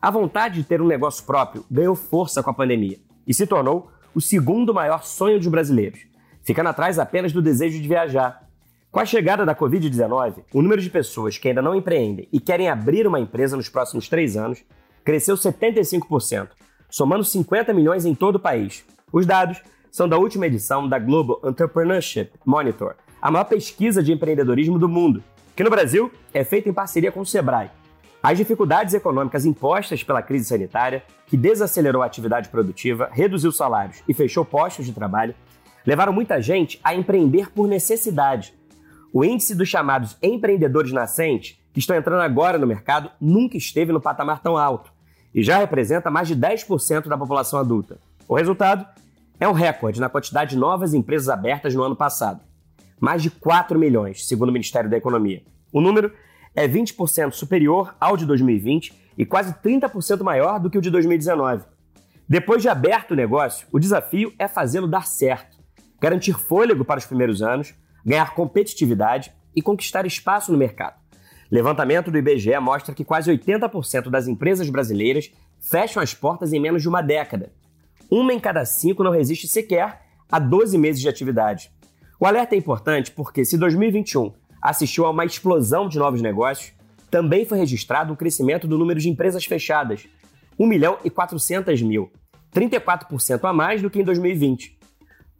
a vontade de ter um negócio próprio ganhou força com a pandemia e se tornou o segundo maior sonho dos brasileiros, ficando atrás apenas do desejo de viajar. Com a chegada da Covid-19, o número de pessoas que ainda não empreendem e querem abrir uma empresa nos próximos três anos cresceu 75%, somando 50 milhões em todo o país. Os dados são da última edição da Global Entrepreneurship Monitor, a maior pesquisa de empreendedorismo do mundo, que no Brasil é feita em parceria com o Sebrae as dificuldades econômicas impostas pela crise sanitária, que desacelerou a atividade produtiva, reduziu salários e fechou postos de trabalho, levaram muita gente a empreender por necessidade. O índice dos chamados empreendedores nascentes, que estão entrando agora no mercado, nunca esteve no patamar tão alto e já representa mais de 10% da população adulta. O resultado é um recorde na quantidade de novas empresas abertas no ano passado. Mais de 4 milhões, segundo o Ministério da Economia. O número é 20% superior ao de 2020 e quase 30% maior do que o de 2019. Depois de aberto o negócio, o desafio é fazê-lo dar certo, garantir fôlego para os primeiros anos, ganhar competitividade e conquistar espaço no mercado. Levantamento do IBGE mostra que quase 80% das empresas brasileiras fecham as portas em menos de uma década. Uma em cada cinco não resiste sequer a 12 meses de atividade. O alerta é importante porque, se 2021 assistiu a uma explosão de novos negócios, também foi registrado um crescimento do número de empresas fechadas, 1 milhão e 400 mil, 34% a mais do que em 2020.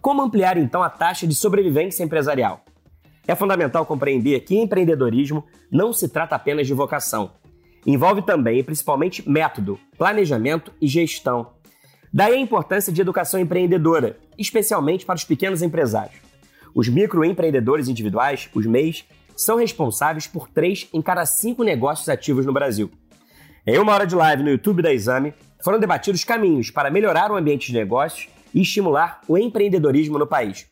Como ampliar então a taxa de sobrevivência empresarial? É fundamental compreender que empreendedorismo não se trata apenas de vocação. Envolve também e principalmente método, planejamento e gestão. Daí a importância de educação empreendedora, especialmente para os pequenos empresários. Os microempreendedores individuais, os MEIs, são responsáveis por três em cada cinco negócios ativos no Brasil. Em uma hora de live no YouTube da Exame, foram debatidos caminhos para melhorar o ambiente de negócios e estimular o empreendedorismo no país,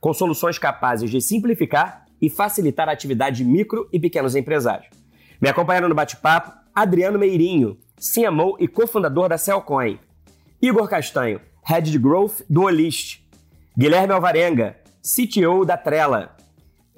com soluções capazes de simplificar e facilitar a atividade de micro e pequenos empresários. Me acompanhando no bate-papo, Adriano Meirinho, CMO e cofundador da Cellcoin, Igor Castanho, Head de Growth do Olist, Guilherme Alvarenga, CTO da Trela,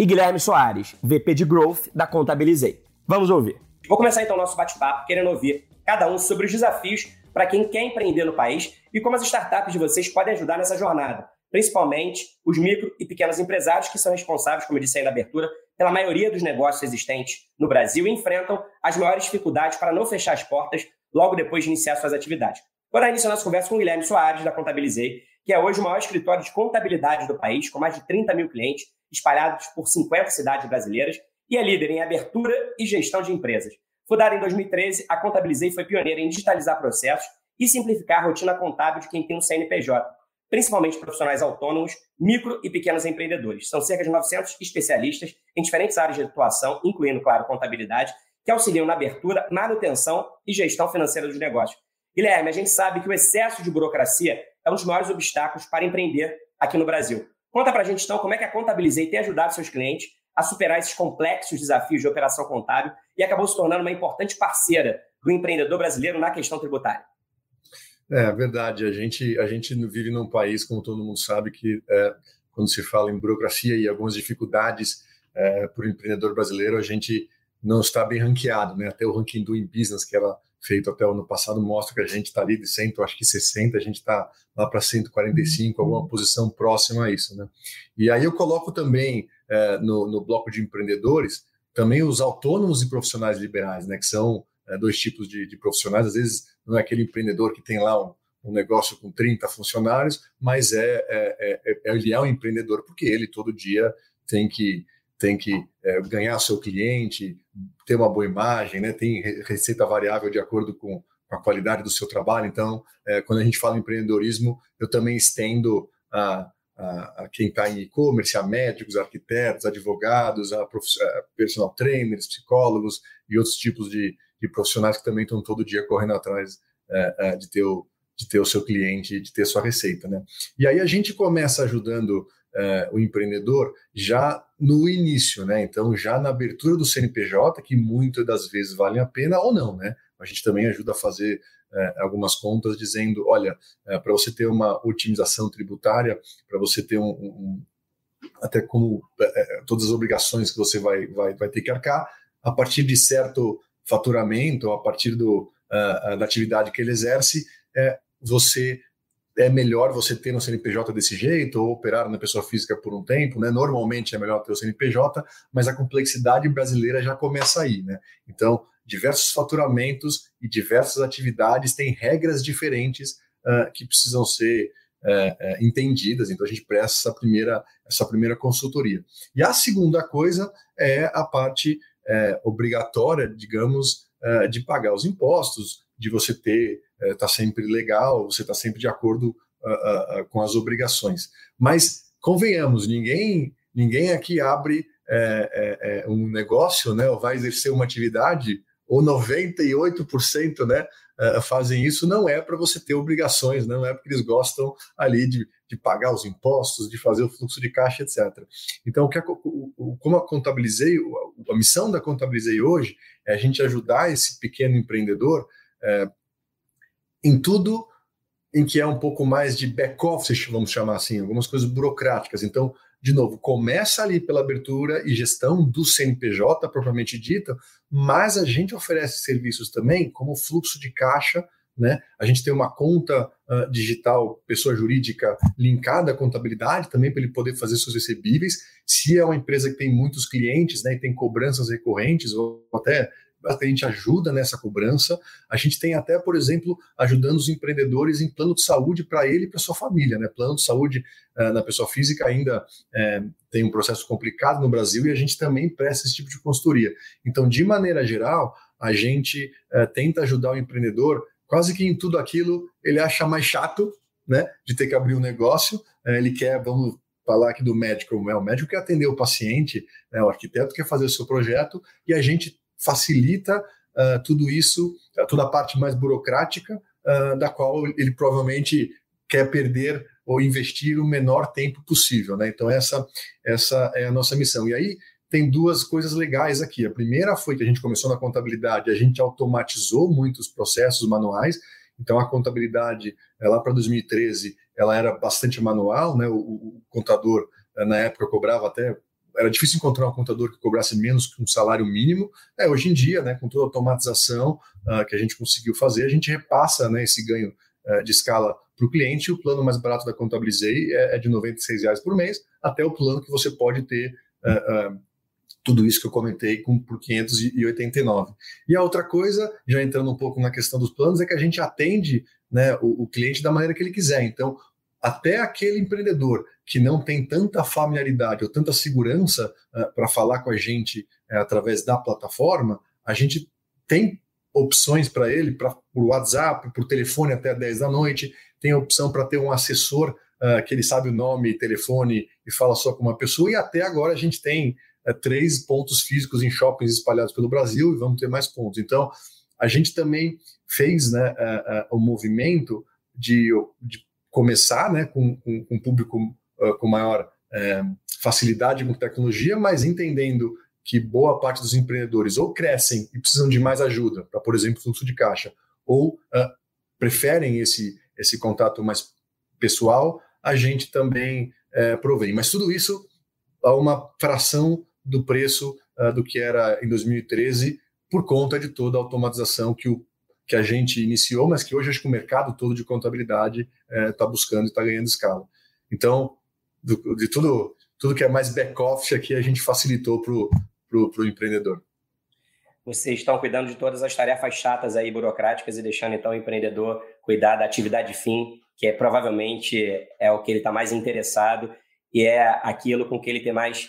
e Guilherme Soares, VP de Growth da Contabilizei. Vamos ouvir. Vou começar então o nosso bate-papo querendo ouvir cada um sobre os desafios para quem quer empreender no país e como as startups de vocês podem ajudar nessa jornada, principalmente os micro e pequenos empresários que são responsáveis, como eu disse aí na abertura, pela maioria dos negócios existentes no Brasil e enfrentam as maiores dificuldades para não fechar as portas logo depois de iniciar suas atividades. Agora iniciar nossa conversa com o Guilherme Soares, da Contabilizei, que é hoje o maior escritório de contabilidade do país, com mais de 30 mil clientes, espalhados por 50 cidades brasileiras, e é líder em abertura e gestão de empresas. Fundada em 2013, a Contabilizei foi pioneira em digitalizar processos e simplificar a rotina contábil de quem tem um CNPJ, principalmente profissionais autônomos, micro e pequenos empreendedores. São cerca de 900 especialistas em diferentes áreas de atuação, incluindo, claro, contabilidade, que auxiliam na abertura, manutenção e gestão financeira dos negócios. Guilherme, a gente sabe que o excesso de burocracia é um dos maiores obstáculos para empreender aqui no Brasil. Conta para a gente, então, como é que a Contabilizei tem ajudado seus clientes a superar esses complexos desafios de operação contábil e acabou se tornando uma importante parceira do empreendedor brasileiro na questão tributária. É verdade. A gente, a gente vive num país, como todo mundo sabe, que é, quando se fala em burocracia e algumas dificuldades é, para o empreendedor brasileiro, a gente não está bem ranqueado. Né? Até o ranking do In Business, que era feito até o ano passado mostra que a gente está ali de 100, acho que 60, a gente está lá para 145, alguma posição próxima a isso. Né? E aí eu coloco também é, no, no, bloco de empreendedores também os autônomos e profissionais liberais, né, que são é, dois tipos de, de, profissionais. Às vezes não é aquele empreendedor que tem lá um, um negócio com 30 funcionários, mas é, é, é, é ele é um empreendedor porque ele todo dia tem que tem que é, ganhar seu cliente, ter uma boa imagem, né? tem receita variável de acordo com a qualidade do seu trabalho. Então, é, quando a gente fala em empreendedorismo, eu também estendo a, a, a quem está em e-commerce, a médicos, arquitetos, advogados, a, a, personal trainers, psicólogos e outros tipos de, de profissionais que também estão todo dia correndo atrás é, é, de, ter o, de ter o seu cliente, de ter sua receita. Né? E aí a gente começa ajudando é, o empreendedor já no início, né? Então, já na abertura do CNPJ, que muitas das vezes valem a pena ou não, né? A gente também ajuda a fazer é, algumas contas dizendo, olha, é, para você ter uma otimização tributária, para você ter um, um até como é, é, todas as obrigações que você vai, vai, vai ter que arcar, a partir de certo faturamento, a partir do, uh, da atividade que ele exerce, é, você é melhor você ter no CNPJ desse jeito ou operar na pessoa física por um tempo, né? Normalmente é melhor ter o CNPJ, mas a complexidade brasileira já começa aí, né? Então, diversos faturamentos e diversas atividades têm regras diferentes uh, que precisam ser uh, uh, entendidas. Então, a gente presta essa primeira, essa primeira consultoria. E a segunda coisa é a parte eh, obrigatória, digamos, de pagar os impostos, de você ter está é, sempre legal, você está sempre de acordo uh, uh, com as obrigações. Mas convenhamos, ninguém ninguém aqui abre é, é, é um negócio, né, ou vai exercer uma atividade, ou 98% né, uh, fazem isso, não é para você ter obrigações, não é porque eles gostam ali de, de pagar os impostos, de fazer o fluxo de caixa, etc. Então, o que a, o, como a Contabilizei, a missão da Contabilizei hoje é a gente ajudar esse pequeno empreendedor é, em tudo em que é um pouco mais de back-office, vamos chamar assim, algumas coisas burocráticas. Então, de novo, começa ali pela abertura e gestão do CNPJ propriamente dita, mas a gente oferece serviços também como fluxo de caixa, né? A gente tem uma conta uh, digital, pessoa jurídica, linkada à contabilidade também para ele poder fazer seus recebíveis. Se é uma empresa que tem muitos clientes, né, e tem cobranças recorrentes ou até a gente ajuda nessa cobrança. A gente tem até, por exemplo, ajudando os empreendedores em plano de saúde para ele e para sua família. Né? Plano de saúde uh, na pessoa física ainda é, tem um processo complicado no Brasil e a gente também presta esse tipo de consultoria. Então, de maneira geral, a gente uh, tenta ajudar o empreendedor quase que em tudo aquilo ele acha mais chato né, de ter que abrir um negócio, uh, ele quer, vamos falar aqui do médico, o médico quer atender o paciente, né, o arquiteto quer fazer o seu projeto e a gente facilita uh, tudo isso, uh, toda a parte mais burocrática, uh, da qual ele provavelmente quer perder ou investir o menor tempo possível. Né? Então, essa, essa é a nossa missão. E aí, tem duas coisas legais aqui. A primeira foi que a gente começou na contabilidade, a gente automatizou muitos processos manuais. Então, a contabilidade, lá para 2013, ela era bastante manual, né? O, o, contador, na época, cobrava até era difícil encontrar um contador que cobrasse menos que um salário mínimo. É, hoje em dia, né, com toda a automatização uh, que a gente conseguiu fazer, a gente repassa né, esse ganho uh, de escala para o cliente. O plano mais barato da Contabilizei é, é de R$ reais por mês, até o plano que você pode ter uh, tudo isso que eu comentei com, por 589. E a outra coisa, já entrando um pouco na questão dos planos, é que a gente atende né, o, o cliente da maneira que ele quiser. Então, até aquele empreendedor que não tem tanta familiaridade ou tanta segurança uh, para falar com a gente uh, através da plataforma, a gente tem opções para ele, para por WhatsApp, por telefone até 10 da noite, tem a opção para ter um assessor uh, que ele sabe o nome, telefone e fala só com uma pessoa, e até agora a gente tem três pontos físicos em shoppings espalhados pelo Brasil e vamos ter mais pontos. Então, a gente também fez né, o movimento de, de começar né, com, com, com um público uh, com maior uh, facilidade com tecnologia, mas entendendo que boa parte dos empreendedores ou crescem e precisam de mais ajuda para, por exemplo, fluxo de caixa, ou uh, preferem esse, esse contato mais pessoal, a gente também uh, provém. Mas tudo isso a uma fração do preço uh, do que era em 2013, por conta de toda a automatização que o que a gente iniciou, mas que hoje acho que o mercado todo de contabilidade está é, buscando e está ganhando escala. Então, do, de tudo, tudo que é mais back-office aqui, a gente facilitou para o empreendedor. Vocês estão cuidando de todas as tarefas chatas aí, burocráticas, e deixando então o empreendedor cuidar da atividade fim, que é provavelmente é o que ele está mais interessado e é aquilo com que ele tem mais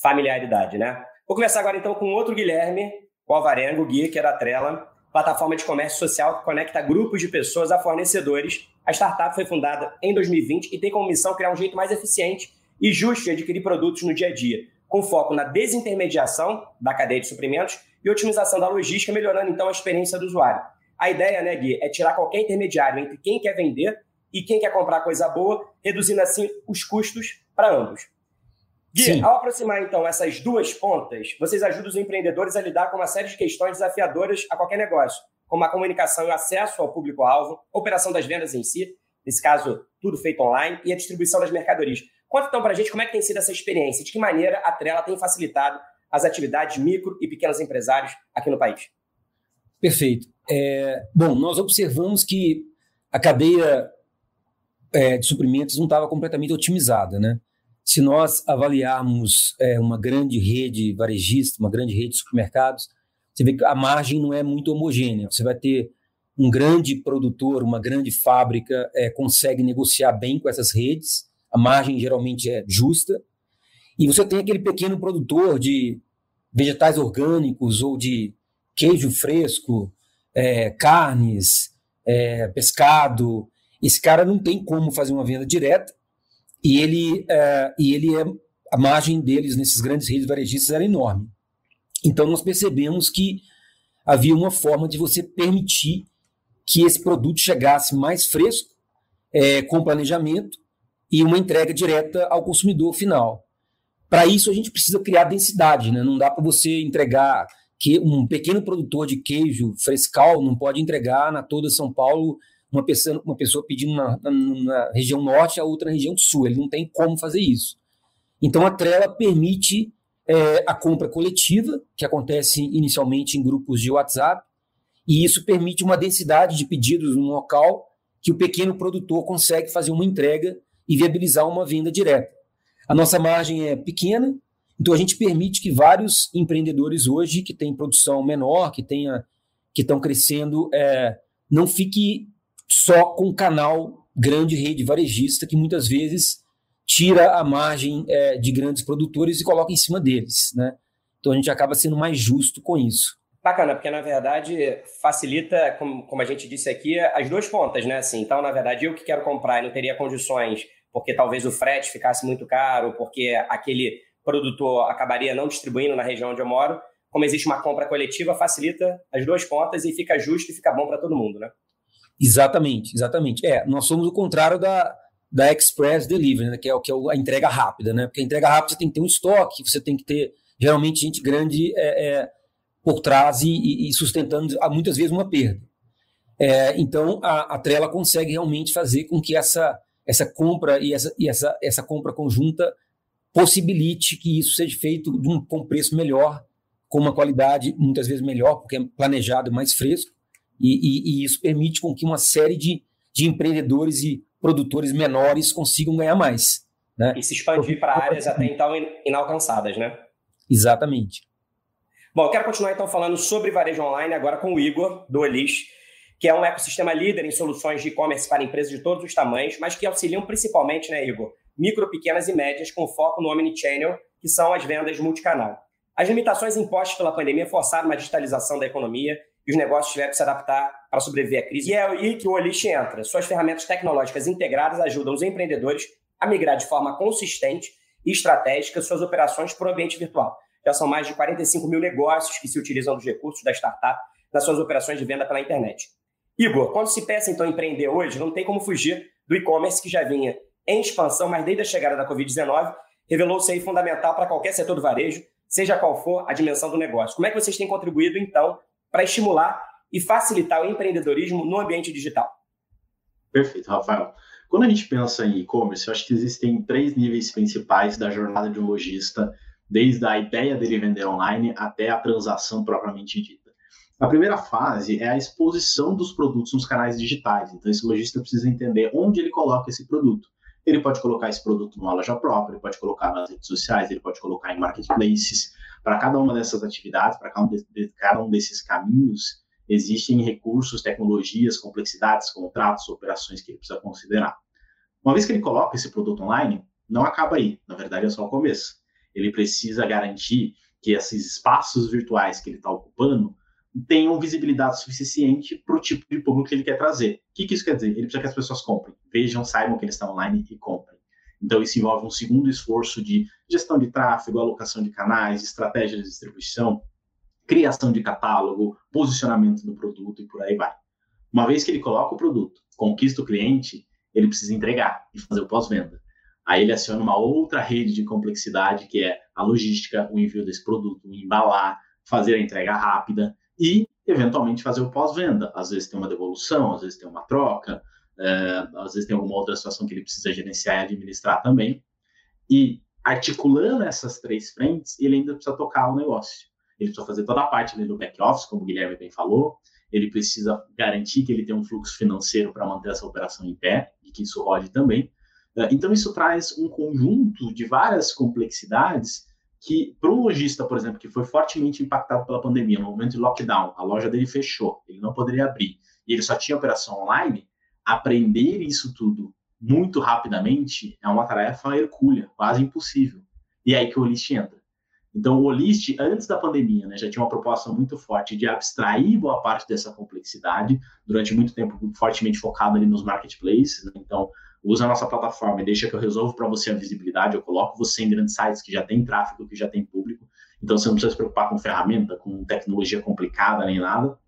familiaridade, né? Vou começar agora então com outro Guilherme, o Alvarengo, Gui, que era a Trela, plataforma de comércio social que conecta grupos de pessoas a fornecedores. A startup foi fundada em 2020 e tem como missão criar um jeito mais eficiente e justo de adquirir produtos no dia a dia, com foco na desintermediação da cadeia de suprimentos e otimização da logística, melhorando então a experiência do usuário. A ideia, né, Gui, é tirar qualquer intermediário entre quem quer vender e quem quer comprar coisa boa, reduzindo assim os custos para ambos. Gui, Sim. ao aproximar então essas duas pontas, vocês ajudam os empreendedores a lidar com uma série de questões desafiadoras a qualquer negócio, como a comunicação e o acesso ao público-alvo, a operação das vendas em si, nesse caso, tudo feito online, e a distribuição das mercadorias. Conta então para a gente como é que tem sido essa experiência, de que maneira a Trela tem facilitado as atividades micro e pequenos empresários aqui no país. Perfeito. É, bom, nós observamos que a cadeia é, de suprimentos não estava completamente otimizada, né? Se nós avaliarmos é, uma grande rede varejista, uma grande rede de supermercados, você vê que a margem não é muito homogênea. Você vai ter um grande produtor, uma grande fábrica é, consegue negociar bem com essas redes, a margem geralmente é justa, e você tem aquele pequeno produtor de vegetais orgânicos ou de queijo fresco, é, carnes, é, pescado. Esse cara não tem como fazer uma venda direta e ele, é, e ele é a margem deles nesses grandes redes varejistas era enorme. Então nós percebemos que havia uma forma de você permitir que esse produto chegasse mais fresco, é, com planejamento e uma entrega direta ao consumidor final. Para isso a gente precisa criar densidade, né? Não dá para você entregar que um pequeno produtor de queijo frescal não pode entregar na toda São Paulo uma pessoa, uma pessoa pedindo na, na, na região norte a outra região sul. Ele não tem como fazer isso. Então a Trela permite é, a compra coletiva, que acontece inicialmente em grupos de WhatsApp, e isso permite uma densidade de pedidos no local que o pequeno produtor consegue fazer uma entrega e viabilizar uma venda direta. A nossa margem é pequena, então a gente permite que vários empreendedores hoje que têm produção menor, que tenha, que estão crescendo, é, não fique só com canal grande rede varejista que muitas vezes tira a margem é, de grandes produtores e coloca em cima deles, né? Então a gente acaba sendo mais justo com isso. Bacana, porque na verdade facilita, como, como a gente disse aqui, as duas pontas, né? Assim, então, na verdade, eu que quero comprar e não teria condições, porque talvez o frete ficasse muito caro, porque aquele produtor acabaria não distribuindo na região onde eu moro, como existe uma compra coletiva, facilita as duas pontas e fica justo e fica bom para todo mundo, né? Exatamente, exatamente. É, nós somos o contrário da, da Express Delivery, né, que, é, que é a entrega rápida, né? Porque a entrega rápida você tem que ter um estoque, você tem que ter, geralmente, gente grande é, é, por trás e, e, sustentando muitas vezes uma perda. É, então, a, a Trela consegue realmente fazer com que essa, essa compra e essa, e essa, essa compra conjunta possibilite que isso seja feito um, com preço melhor, com uma qualidade muitas vezes melhor, porque é planejado mais fresco, e, e, e isso permite com que uma série de, de empreendedores e produtores menores consigam ganhar mais. Né? E se expandir para áreas até então inalcançadas, né? Exatamente. Bom, eu quero continuar então falando sobre varejo online agora com o Igor, do Olis, que é um ecossistema líder em soluções de e-commerce para empresas de todos os tamanhos, mas que auxiliam principalmente, né, Igor, micro, pequenas e médias com foco no omnichannel, que são as vendas multicanal. As limitações impostas pela pandemia forçaram uma digitalização da economia e os negócios tiveram que se adaptar para sobreviver à crise. E é aí que o Olist entra. Suas ferramentas tecnológicas integradas ajudam os empreendedores a migrar de forma consistente e estratégica suas operações para o ambiente virtual. Já são mais de 45 mil negócios que se utilizam dos recursos da startup nas suas operações de venda pela internet. Igor, quando se pensa então em empreender hoje, não tem como fugir do e-commerce que já vinha em expansão, mas desde a chegada da Covid-19, revelou-se aí fundamental para qualquer setor do varejo, seja qual for a dimensão do negócio. Como é que vocês têm contribuído, então, para estimular e facilitar o empreendedorismo no ambiente digital? Perfeito, Rafael. Quando a gente pensa em e-commerce, eu acho que existem três níveis principais da jornada de um lojista, desde a ideia dele vender online até a transação propriamente dita. A primeira fase é a exposição dos produtos nos canais digitais. Então, esse lojista precisa entender onde ele coloca esse produto. Ele pode colocar esse produto numa loja própria, ele pode colocar nas redes sociais, ele pode colocar em marketplaces. Para cada uma dessas atividades, para cada, um de, cada um desses caminhos, existem recursos, tecnologias, complexidades, contratos, operações que ele precisa considerar. Uma vez que ele coloca esse produto online, não acaba aí. Na verdade, é só o começo. Ele precisa garantir que esses espaços virtuais que ele está ocupando tenham visibilidade suficiente para o tipo de público que ele quer trazer. O que, que, isso quer dizer? Ele precisa que as pessoas comprem, vejam, saibam que ele está online e comprem. Então, isso envolve um segundo esforço de gestão de tráfego, alocação de canais, estratégia de distribuição, criação de catálogo, posicionamento do produto e por aí vai. Uma vez que ele coloca o produto, conquista o cliente, ele precisa entregar e fazer o pós-venda. Aí ele aciona uma outra rede de complexidade, que é a logística, o envio desse produto, embalar, fazer a entrega rápida e, eventualmente, fazer o pós-venda. Às vezes tem uma devolução, às vezes tem uma troca, é, às vezes tem alguma outra situação que ele precisa gerenciar e administrar também. E articulando essas três frentes, ele ainda precisa tocar o negócio. Ele precisa fazer toda a parte do back-office, como o Guilherme bem falou, ele precisa garantir que ele tem um fluxo financeiro para manter essa operação em pé e que isso rode também. É, então, isso traz um conjunto de várias complexidades que, para um lojista, por exemplo, que foi fortemente impactado pela pandemia, no momento de lockdown, a loja dele fechou, ele não poderia abrir, e ele só tinha operação online, aprender isso tudo muito rapidamente é uma tarefa hercúlea, quase impossível. E é aí que o Olist entra. Então, o Olist, antes da pandemia, né, já tinha uma proposta muito forte de abstrair boa parte dessa complexidade, durante muito tempo fortemente focado ali nos marketplaces. Né? Então, usa a nossa plataforma e deixa que eu resolvo para você a visibilidade, eu coloco você em grandes sites que já tem tráfego, que já tem público. Então, você não precisa se preocupar com ferramenta, com tecnologia complicada, nem nada.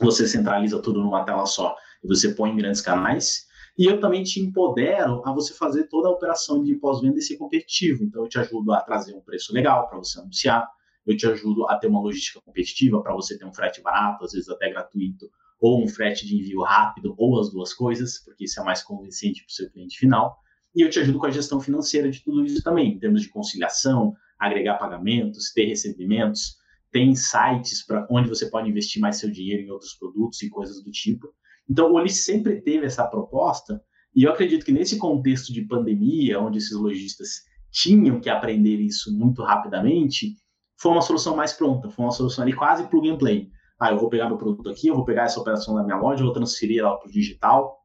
Você centraliza tudo numa tela só você põe em grandes canais. E eu também te empodero a você fazer toda a operação de pós-venda e ser competitivo. Então, eu te ajudo a trazer um preço legal para você anunciar, eu te ajudo a ter uma logística competitiva para você ter um frete barato, às vezes até gratuito, ou um frete de envio rápido, ou as duas coisas, porque isso é mais convincente para o seu cliente final. E eu te ajudo com a gestão financeira de tudo isso também, em termos de conciliação, agregar pagamentos, ter recebimentos, tem sites para onde você pode investir mais seu dinheiro em outros produtos e coisas do tipo. Então, o Oli sempre teve essa proposta, e eu acredito que nesse contexto de pandemia, onde esses lojistas tinham que aprender isso muito rapidamente, foi uma solução mais pronta, foi uma solução ali quase plug and play. Ah, eu vou pegar meu produto aqui, eu vou pegar essa operação da minha loja, eu vou transferir ela para o digital,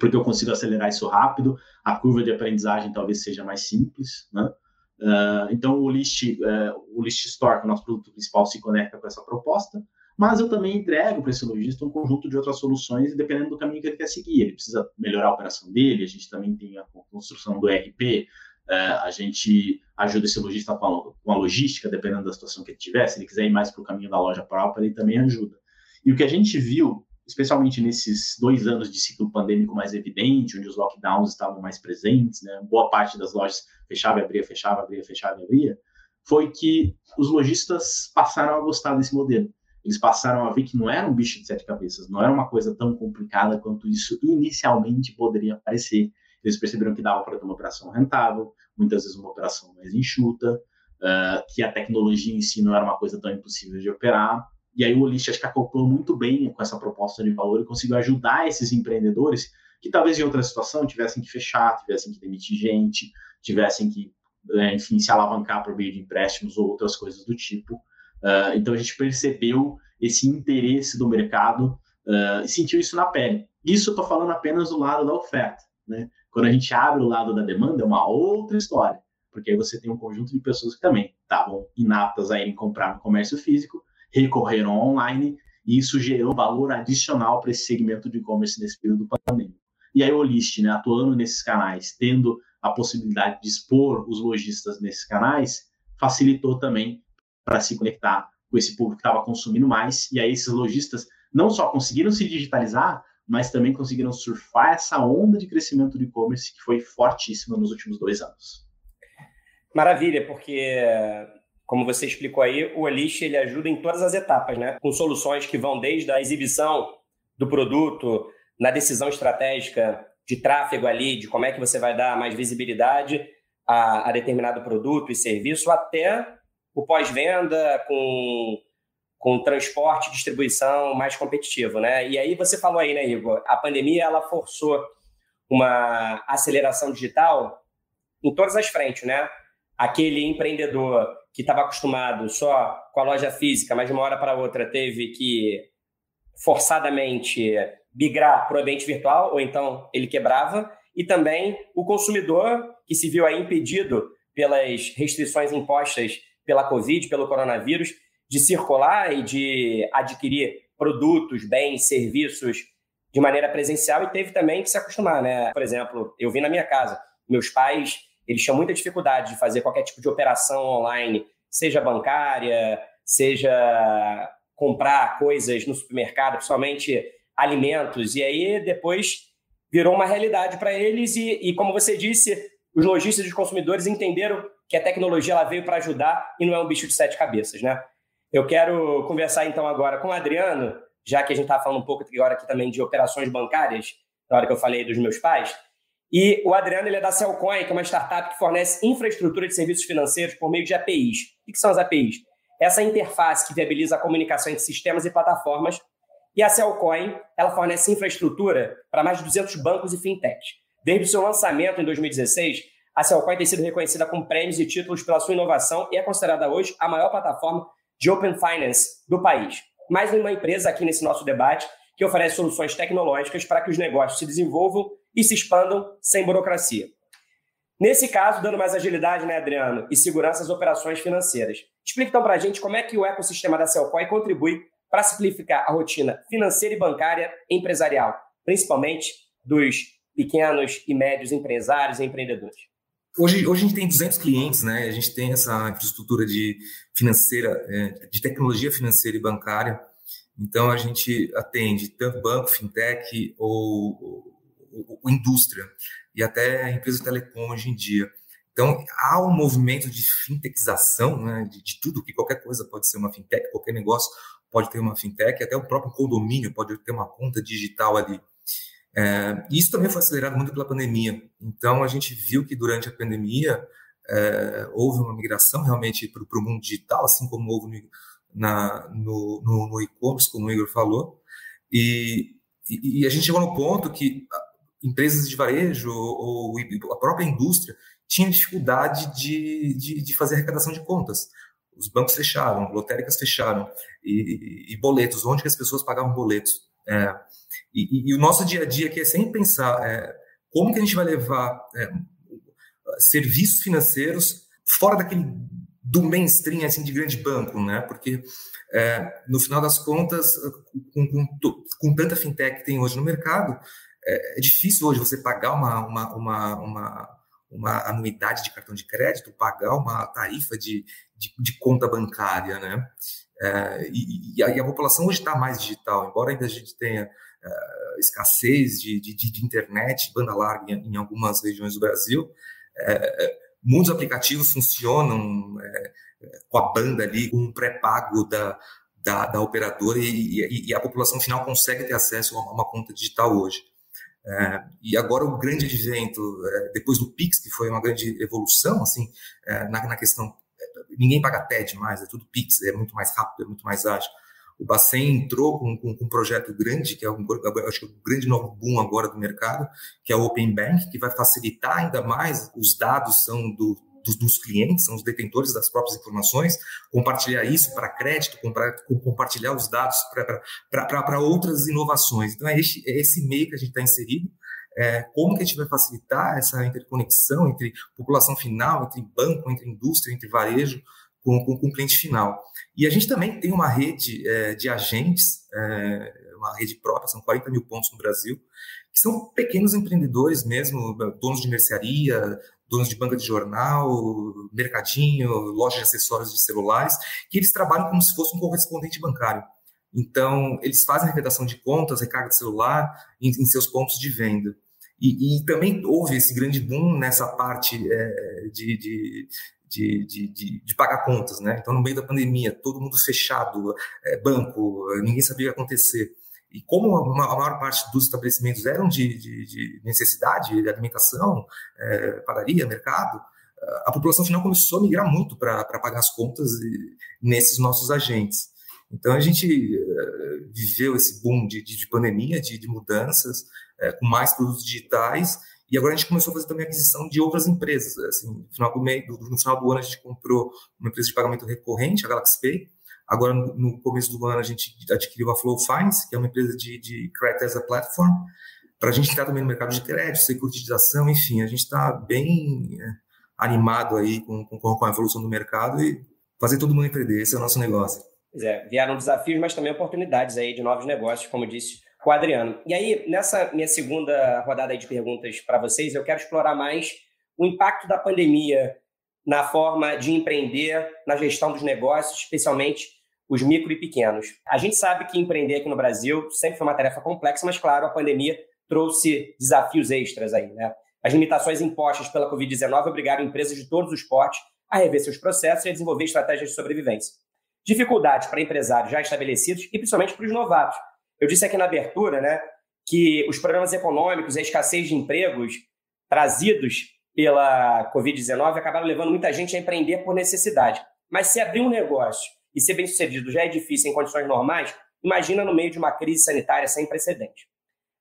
porque eu consigo acelerar isso rápido, a curva de aprendizagem talvez seja mais simples, né? Uh, então, o List, uh, o List Store, que é o nosso produto principal, se conecta com essa proposta, mas eu também entrego para esse lojista um conjunto de outras soluções, dependendo do caminho que ele quer seguir. Ele precisa melhorar a operação dele, a gente também tem a construção do ERP, uh, a gente ajuda esse lojista com a, logística, dependendo da situação que ele tiver. Se ele quiser ir mais para o caminho da loja própria, ele também ajuda. E o que a gente viu, especialmente nesses dois anos de ciclo pandêmico mais evidente, onde os lockdowns estavam mais presentes, né, boa parte das lojas fechava e abria, fechava, abria, fechava e abria, foi que os lojistas passaram a gostar desse modelo. Eles passaram a ver que não era um bicho de sete cabeças, não era uma coisa tão complicada quanto isso inicialmente poderia parecer. Eles perceberam que dava para ter uma operação rentável, muitas vezes uma operação mais enxuta, uh, que a tecnologia em si não era uma coisa tão impossível de operar. E aí o Olist acho que acoplou muito bem com essa proposta de valor e conseguiu ajudar esses empreendedores que talvez em outra situação tivessem que fechar, tivessem que demitir gente, tivessem que, é, enfim, se alavancar por meio de empréstimos ou outras coisas do tipo. Uh, então a gente percebeu esse interesse do mercado uh, e sentiu isso na pele. Isso eu estou falando apenas do lado da oferta. Né? Quando a gente abre o lado da demanda, é uma outra história, porque aí você tem um conjunto de pessoas que também estavam inaptas a irem comprar no comércio físico, recorreram online e isso gerou valor adicional para esse segmento de e-commerce nesse período pandêmico. E aí o List, né, atuando nesses canais, tendo a possibilidade de expor os lojistas nesses canais, facilitou também para se conectar com esse público que estava consumindo mais. E aí esses lojistas não só conseguiram se digitalizar, mas também conseguiram surfar essa onda de crescimento do e-commerce que foi fortíssima nos últimos dois anos. Maravilha, porque como você explicou aí, o Olist ele ajuda em todas as etapas, né? Com soluções que vão desde a exibição do produto, na decisão estratégica de tráfego ali, de como é que você vai dar mais visibilidade a, a determinado produto e serviço, até o pós-venda com, com transporte e distribuição mais competitivo, né? E aí você falou aí, né, Igor, a pandemia ela forçou uma aceleração digital em todas as frentes, né? Aquele empreendedor que estava acostumado só com a loja física, mas de uma hora para outra teve que forçadamente migrar para o ambiente virtual, ou então ele quebrava, e também o consumidor que se viu aí impedido pelas restrições impostas pela Covid, pelo coronavírus, de circular e de adquirir produtos, bens, serviços de maneira presencial e teve também que se acostumar, né? Por exemplo, eu vi na minha casa, meus pais, eles tinham muita dificuldade de fazer qualquer tipo de operação online, seja bancária, seja comprar coisas no supermercado, principalmente alimentos. E aí depois virou uma realidade para eles e, e, como você disse, os lojistas e os consumidores entenderam que a tecnologia ela veio para ajudar e não é um bicho de sete cabeças, né? Eu quero conversar então agora com o Adriano, já que a gente está falando um pouco agora aqui também de operações bancárias, na hora que eu falei dos meus pais. E o Adriano ele é da Cellcoin, que é uma startup que fornece infraestrutura de serviços financeiros por meio de APIs. O que são as APIs? Essa interface que viabiliza a comunicação entre sistemas e plataformas. E a Cellcoin ela fornece infraestrutura para mais de 200 bancos e fintechs. Desde o seu lançamento em 2016, a Cellcoin tem sido reconhecida com prêmios e títulos pela sua inovação e é considerada hoje a maior plataforma de Open Finance do país. Mais uma empresa aqui nesse nosso debate que oferece soluções tecnológicas para que os negócios se desenvolvam e se expandam sem burocracia. Nesse caso, dando mais agilidade, né, Adriano, e segurança às operações financeiras. Explique então para a gente como é que o ecossistema da Celcoin contribui para simplificar a rotina financeira e bancária empresarial, principalmente dos pequenos e médios empresários e empreendedores. Hoje, hoje a gente tem 200 clientes, né? A gente tem essa infraestrutura de financeira, é, de tecnologia financeira e bancária. Então a gente atende tanto banco, fintech ou, ou, ou indústria e até empresa de telecom hoje em dia. Então há um movimento de fintechização, né? De, de tudo que qualquer coisa pode ser uma fintech, qualquer negócio pode ter uma fintech, até o próprio condomínio pode ter uma conta digital ali. É, isso também foi acelerado muito pela pandemia. Então, a gente viu que durante a pandemia é, houve uma migração realmente para o mundo digital, assim como houve na, no, no, no e-commerce, como o Igor falou. E, e, e, a gente chegou no ponto que empresas de varejo ou, ou a própria indústria tinham dificuldade de, de, de, fazer arrecadação de contas. Os bancos fecharam, lotéricas fecharam, e, e boletos, onde que as pessoas pagavam boletos. É, e, e, o nosso dia a dia aqui é sempre pensar é, como que a gente vai levar é, serviços financeiros fora daquele do mainstream assim de grande banco, né? Porque é, no final das contas, com, com, com, tanta fintech que tem hoje no mercado, é, é difícil hoje você pagar uma, uma, uma, uma, uma anuidade de cartão de crédito, pagar uma tarifa de, de, de conta bancária, né? É, e, e, a, a, população hoje está mais digital, embora ainda a gente tenha uh, escassez de, de, de, internet, banda larga em, em, algumas regiões do Brasil, uh, muitos aplicativos funcionam com a banda ali, com um pré-pago da, da, da, operadora e, e, a população final consegue ter acesso a uma, uma conta digital hoje. É, e agora o grande advento, é, depois do Pix, que foi uma grande evolução assim é, na, na, questão, ninguém paga TED mais, é tudo Pix, é muito mais rápido, é muito mais ágil. O Bacen entrou com, com, com, um projeto grande, que é um, acho que é o grande novo boom agora do mercado, que é o Open Bank, que vai facilitar ainda mais, os dados são do, dos, dos, clientes, são os detentores das próprias informações, compartilhar isso para crédito, compartilhar os dados para outras inovações. Então, é esse, é esse meio que a gente está inserido. É, como que a gente vai facilitar essa interconexão entre população final, entre banco, entre indústria, entre varejo, com, com, com o cliente final. E a gente também tem uma rede é, de agentes, é, uma rede própria, são 40 mil pontos no Brasil, que são pequenos empreendedores mesmo, donos de mercearia, donos de banca de jornal, mercadinho, loja de acessórios de celulares, que eles trabalham como se fosse um correspondente bancário. Então, eles fazem arrecadação de contas, recarga de celular em, em seus pontos de venda. E, e, também houve esse grande boom nessa parte é, de, de, de, de, de, pagar contas, né? Então, no meio da pandemia, todo mundo fechado, é, banco, ninguém sabia o que ia acontecer. E como a maior parte dos estabelecimentos eram de, de, de necessidade, de alimentação, é, padaria, mercado, a população final começou a migrar muito para pagar as contas nesses nossos agentes. Então, a gente é, viveu esse boom de, de pandemia, de, de mudanças, é, com mais produtos digitais, e agora a gente começou a fazer também aquisição de outras empresas. Assim, no, final do meio, no final do ano, a gente comprou uma empresa de pagamento recorrente, a GalaxyPay. Agora, no, começo do ano, a gente adquiriu a Flow Finance, que é uma empresa de, de Credit as a Platform, para a gente estar também no mercado de crédito, securitização, enfim, a gente está bem é, animado aí com, com, com, a evolução do mercado e fazer todo mundo empreender, esse é o nosso negócio. Pois é, vieram desafios, mas também oportunidades aí de novos negócios, como disse o Adriano. E aí, nessa minha segunda rodada de perguntas para vocês, eu quero explorar mais o impacto da pandemia na forma de empreender, na gestão dos negócios, especialmente os micro e pequenos. A gente sabe que empreender aqui no Brasil sempre foi uma tarefa complexa, mas claro, a pandemia trouxe desafios extras aí, né? As limitações impostas pela Covid-19 obrigaram empresas de todos os portes a rever seus processos e a desenvolver estratégias de sobrevivência. Dificuldades para empresários já estabelecidos e principalmente para os novatos. Eu disse aqui na abertura, né, que os problemas econômicos e a escassez de empregos trazidos pela Covid-19 acabaram levando muita gente a empreender por necessidade. Mas se abrir um negócio e ser bem sucedido já é difícil em condições normais, imagina no meio de uma crise sanitária sem precedente.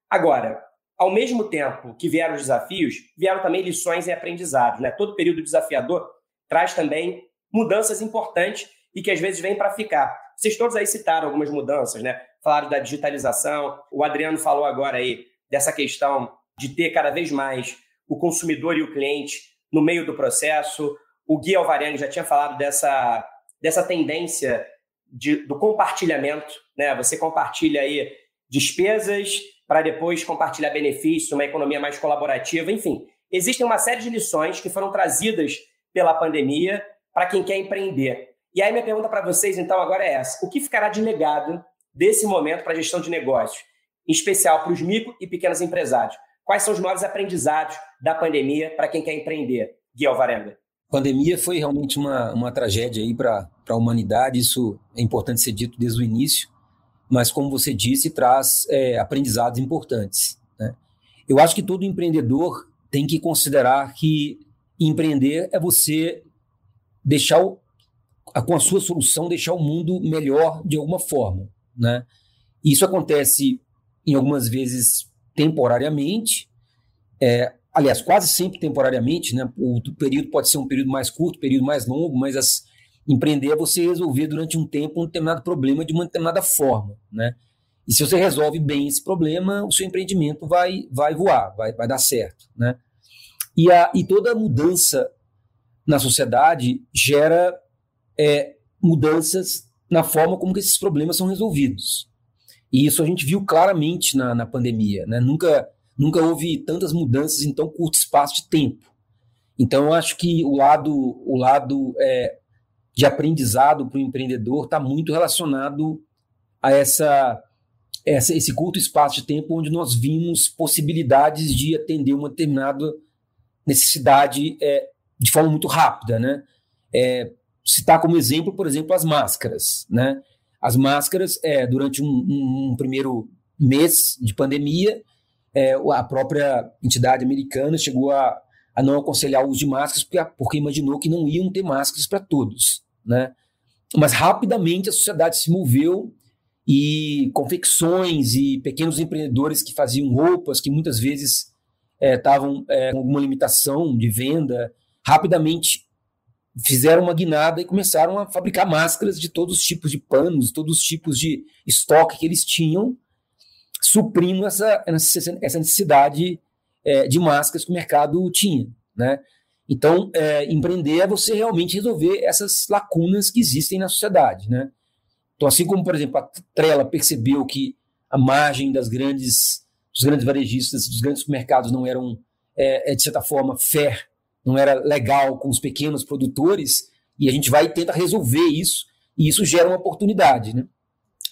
Agora, ao mesmo tempo que vieram os desafios, vieram também lições e aprendizados. Né? Todo período desafiador traz também mudanças importantes e que às vezes vêm para ficar. Vocês todos aí citaram algumas mudanças, né? Falaram da digitalização, o Adriano falou agora aí dessa questão de ter cada vez mais o consumidor e o cliente no meio do processo. O Gui Alvarenga já tinha falado dessa, dessa tendência de, do compartilhamento, né? Você compartilha aí despesas para depois compartilhar benefícios, uma economia mais colaborativa, enfim. Existem uma série de lições que foram trazidas pela pandemia para quem quer empreender. E aí minha pergunta para vocês então agora é essa: o que ficará de legado desse momento para a gestão de negócios, em especial para os micro e pequenos empresários? Quais são os maiores aprendizados da pandemia para quem quer empreender? Gui Alvarenga. A pandemia foi realmente uma, uma tragédia aí para a humanidade, isso é importante ser dito desde o início, mas como você disse, traz é, aprendizados importantes. Né? Eu acho que todo empreendedor tem que considerar que empreender é você deixar, o, com a sua solução, deixar o mundo melhor de alguma forma. Né? Isso acontece, em algumas vezes, temporariamente, é, aliás, quase sempre temporariamente, né? O, o, período pode ser um período mais curto, período mais longo, mas as, empreender é você resolver durante um tempo um determinado problema de uma determinada forma, né? E se você resolve bem esse problema, o seu empreendimento vai, vai voar, vai, vai dar certo, né? E, a, e toda mudança na sociedade gera é, mudanças na forma como esses problemas são resolvidos. E isso a gente viu claramente na, na pandemia. Né? Nunca, nunca houve tantas mudanças em tão curto espaço de tempo. Então, eu acho que o lado, o lado é, de aprendizado para o empreendedor está muito relacionado a essa, essa, esse curto espaço de tempo onde nós vimos possibilidades de atender uma determinada necessidade é, de forma muito rápida. Né? É, citar como exemplo, por exemplo, as máscaras. Né? As máscaras, é, durante um, um, um, primeiro mês de pandemia, é, a própria entidade americana chegou a, a não aconselhar o uso de máscaras porque, porque imaginou que não iam ter máscaras para todos. Né? Mas rapidamente a sociedade se moveu e confecções e pequenos empreendedores que faziam roupas que muitas vezes estavam é, é, com alguma limitação de venda, rapidamente fizeram uma guinada e começaram a fabricar máscaras de todos os tipos de panos, todos os tipos de estoque que eles tinham, suprindo essa, essa necessidade é, de máscaras que o mercado tinha. Né? Então, é, empreender é você realmente resolver essas lacunas que existem na sociedade. Né? Então, assim como, por exemplo, a Trela percebeu que a margem das grandes, dos grandes varejistas, dos grandes supermercados não eram, é, é de certa forma, fair não era legal com os pequenos produtores, e a gente vai e tenta resolver isso, e isso gera uma oportunidade. Né?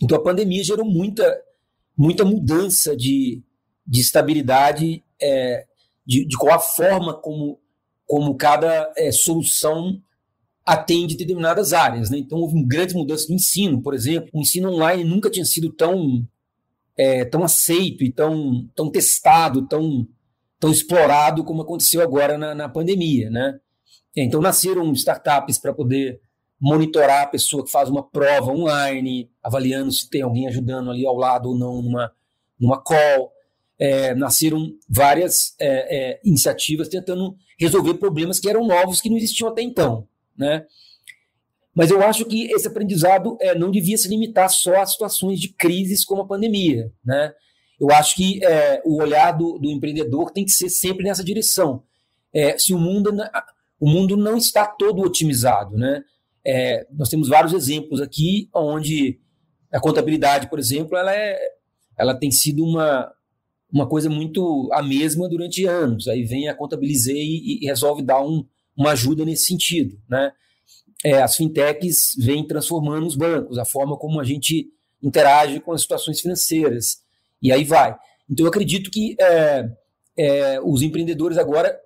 Então a pandemia gerou muita, muita mudança de, de estabilidade, é, de, de, qual a forma como, como cada é, solução atende determinadas áreas. Né? Então houve grandes mudanças no ensino, por exemplo. O ensino online nunca tinha sido tão, é, tão aceito e tão, tão testado, tão tão explorado como aconteceu agora na, na pandemia, né? Então nasceram startups para poder monitorar a pessoa que faz uma prova online, avaliando se tem alguém ajudando ali ao lado ou não numa, numa call. É, nasceram várias é, é, iniciativas tentando resolver problemas que eram novos, que não existiam até então. Né? Mas eu acho que esse aprendizado é, não devia se limitar só a situações de crises como a pandemia. Né? Eu acho que é, o olhar do, do, empreendedor tem que ser sempre nessa direção. É, se o mundo, o mundo não está todo otimizado, né? É, nós temos vários exemplos aqui onde a contabilidade, por exemplo, ela, é, ela tem sido uma, uma coisa muito a mesma durante anos. Aí vem a Contabilizei e, e resolve dar um, uma ajuda nesse sentido, né? é, as fintechs vêm transformando os bancos, a forma como a gente interage com as situações financeiras, e aí vai. Então, eu acredito que é, é, os empreendedores agora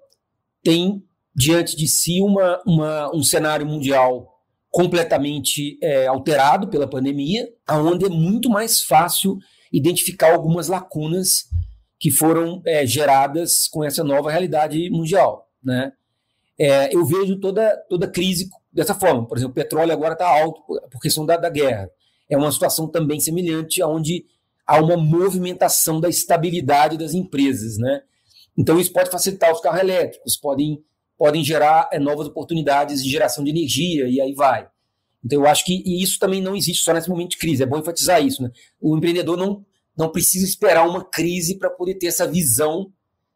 têm diante de si uma, uma um cenário mundial completamente é, alterado pela pandemia, onde é muito mais fácil identificar algumas lacunas que foram é, geradas com essa nova realidade mundial. Né? É, eu vejo toda, toda crise dessa forma. Por exemplo, o petróleo agora está alto por questão da, da guerra. É uma situação também semelhante, onde há uma movimentação da estabilidade das empresas. Né? Então, isso pode facilitar os carros elétricos, podem, podem gerar é, novas oportunidades de geração de energia, e aí vai. Então, eu acho que isso também não existe só nesse momento de crise, é bom enfatizar isso. Né? O empreendedor não, não precisa esperar uma crise para poder ter essa visão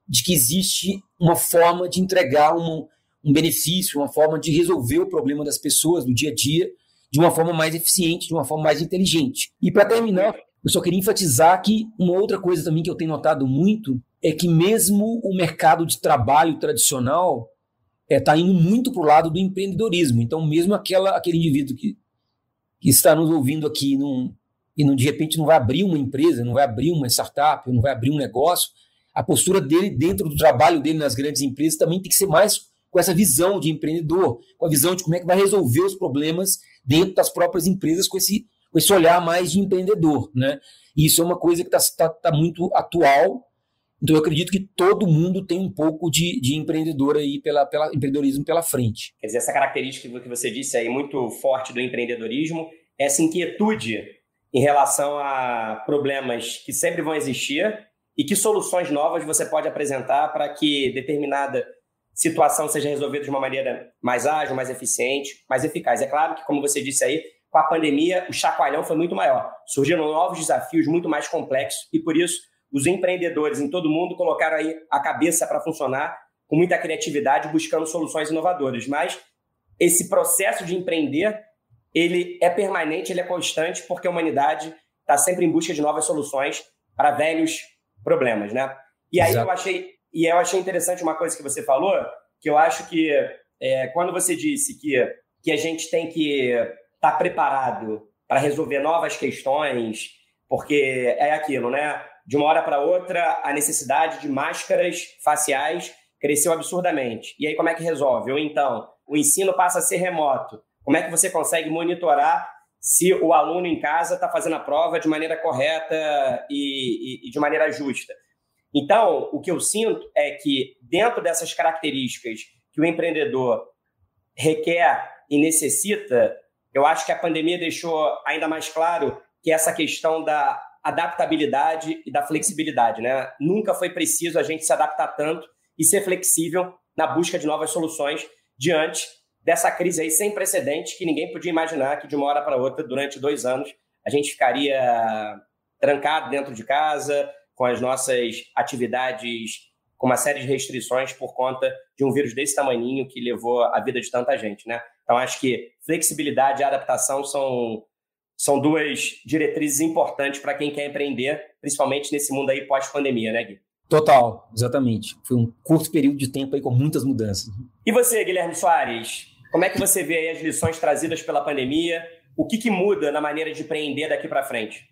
de que existe uma forma de entregar um, um benefício, uma forma de resolver o problema das pessoas do dia a dia de uma forma mais eficiente, de uma forma mais inteligente. E para terminar, eu só queria enfatizar que uma outra coisa também que eu tenho notado muito é que mesmo o mercado de trabalho tradicional está é, tá indo muito para o lado do empreendedorismo. Então, mesmo aquela, aquele indivíduo que, que está nos ouvindo aqui num, e de repente não vai abrir uma empresa, não vai abrir uma startup, não vai abrir um negócio, a postura dele dentro do trabalho dele nas grandes empresas também tem que ser mais com essa visão de empreendedor, com a visão de como é que vai resolver os problemas dentro das próprias empresas, com esse, com esse olhar mais de empreendedor. Né? E isso é uma coisa que está tá, tá muito atual então eu acredito que todo mundo tem um pouco de, de empreendedor aí, pela, pela empreendedorismo pela frente. Quer dizer, essa característica que você disse aí, muito forte do empreendedorismo, essa inquietude em relação a problemas que sempre vão existir e que soluções novas você pode apresentar para que determinada situação seja resolvida de uma maneira mais ágil, mais eficiente, mais eficaz. É claro que, como você disse aí, com a pandemia, o chacoalhão foi muito maior. Surgiram novos desafios muito mais complexos e, por isso, os empreendedores em todo mundo colocaram aí a cabeça para funcionar com muita criatividade, buscando soluções inovadoras. Mas esse processo de empreender, ele é permanente, ele é constante, porque a humanidade está sempre em busca de novas soluções para velhos problemas, né? E aí Exato. eu achei, e eu achei interessante uma coisa que você falou, que eu acho que é, quando você disse que, que a gente tem que estar tá preparado para resolver novas questões, porque é aquilo, né? De uma hora para outra, a necessidade de máscaras faciais cresceu absurdamente. E aí, como é que resolve? Ou então, o ensino passa a ser remoto. Como é que você consegue monitorar se o aluno em casa está fazendo a prova de maneira correta e, e, e de maneira justa? Então, o que eu sinto é que, dentro dessas características que o empreendedor requer e necessita, eu acho que a pandemia deixou ainda mais claro que essa questão da adaptabilidade e da flexibilidade, né? Nunca foi preciso a gente se adaptar tanto e ser flexível na busca de novas soluções diante dessa crise aí sem precedentes que ninguém podia imaginar que de uma hora para outra, durante dois anos, a gente ficaria trancado dentro de casa, com as nossas atividades com uma série de restrições por conta de um vírus desse tamanhinho que levou a vida de tanta gente, né? Então, acho que flexibilidade e adaptação são são duas diretrizes importantes para quem quer empreender, principalmente nesse mundo aí pós-pandemia, né, Gui? Total, exatamente. Foi um curto período de tempo aí com muitas mudanças. E você, Guilherme Soares? Como é que você vê as lições trazidas pela pandemia? O que, que muda na maneira de empreender daqui para frente?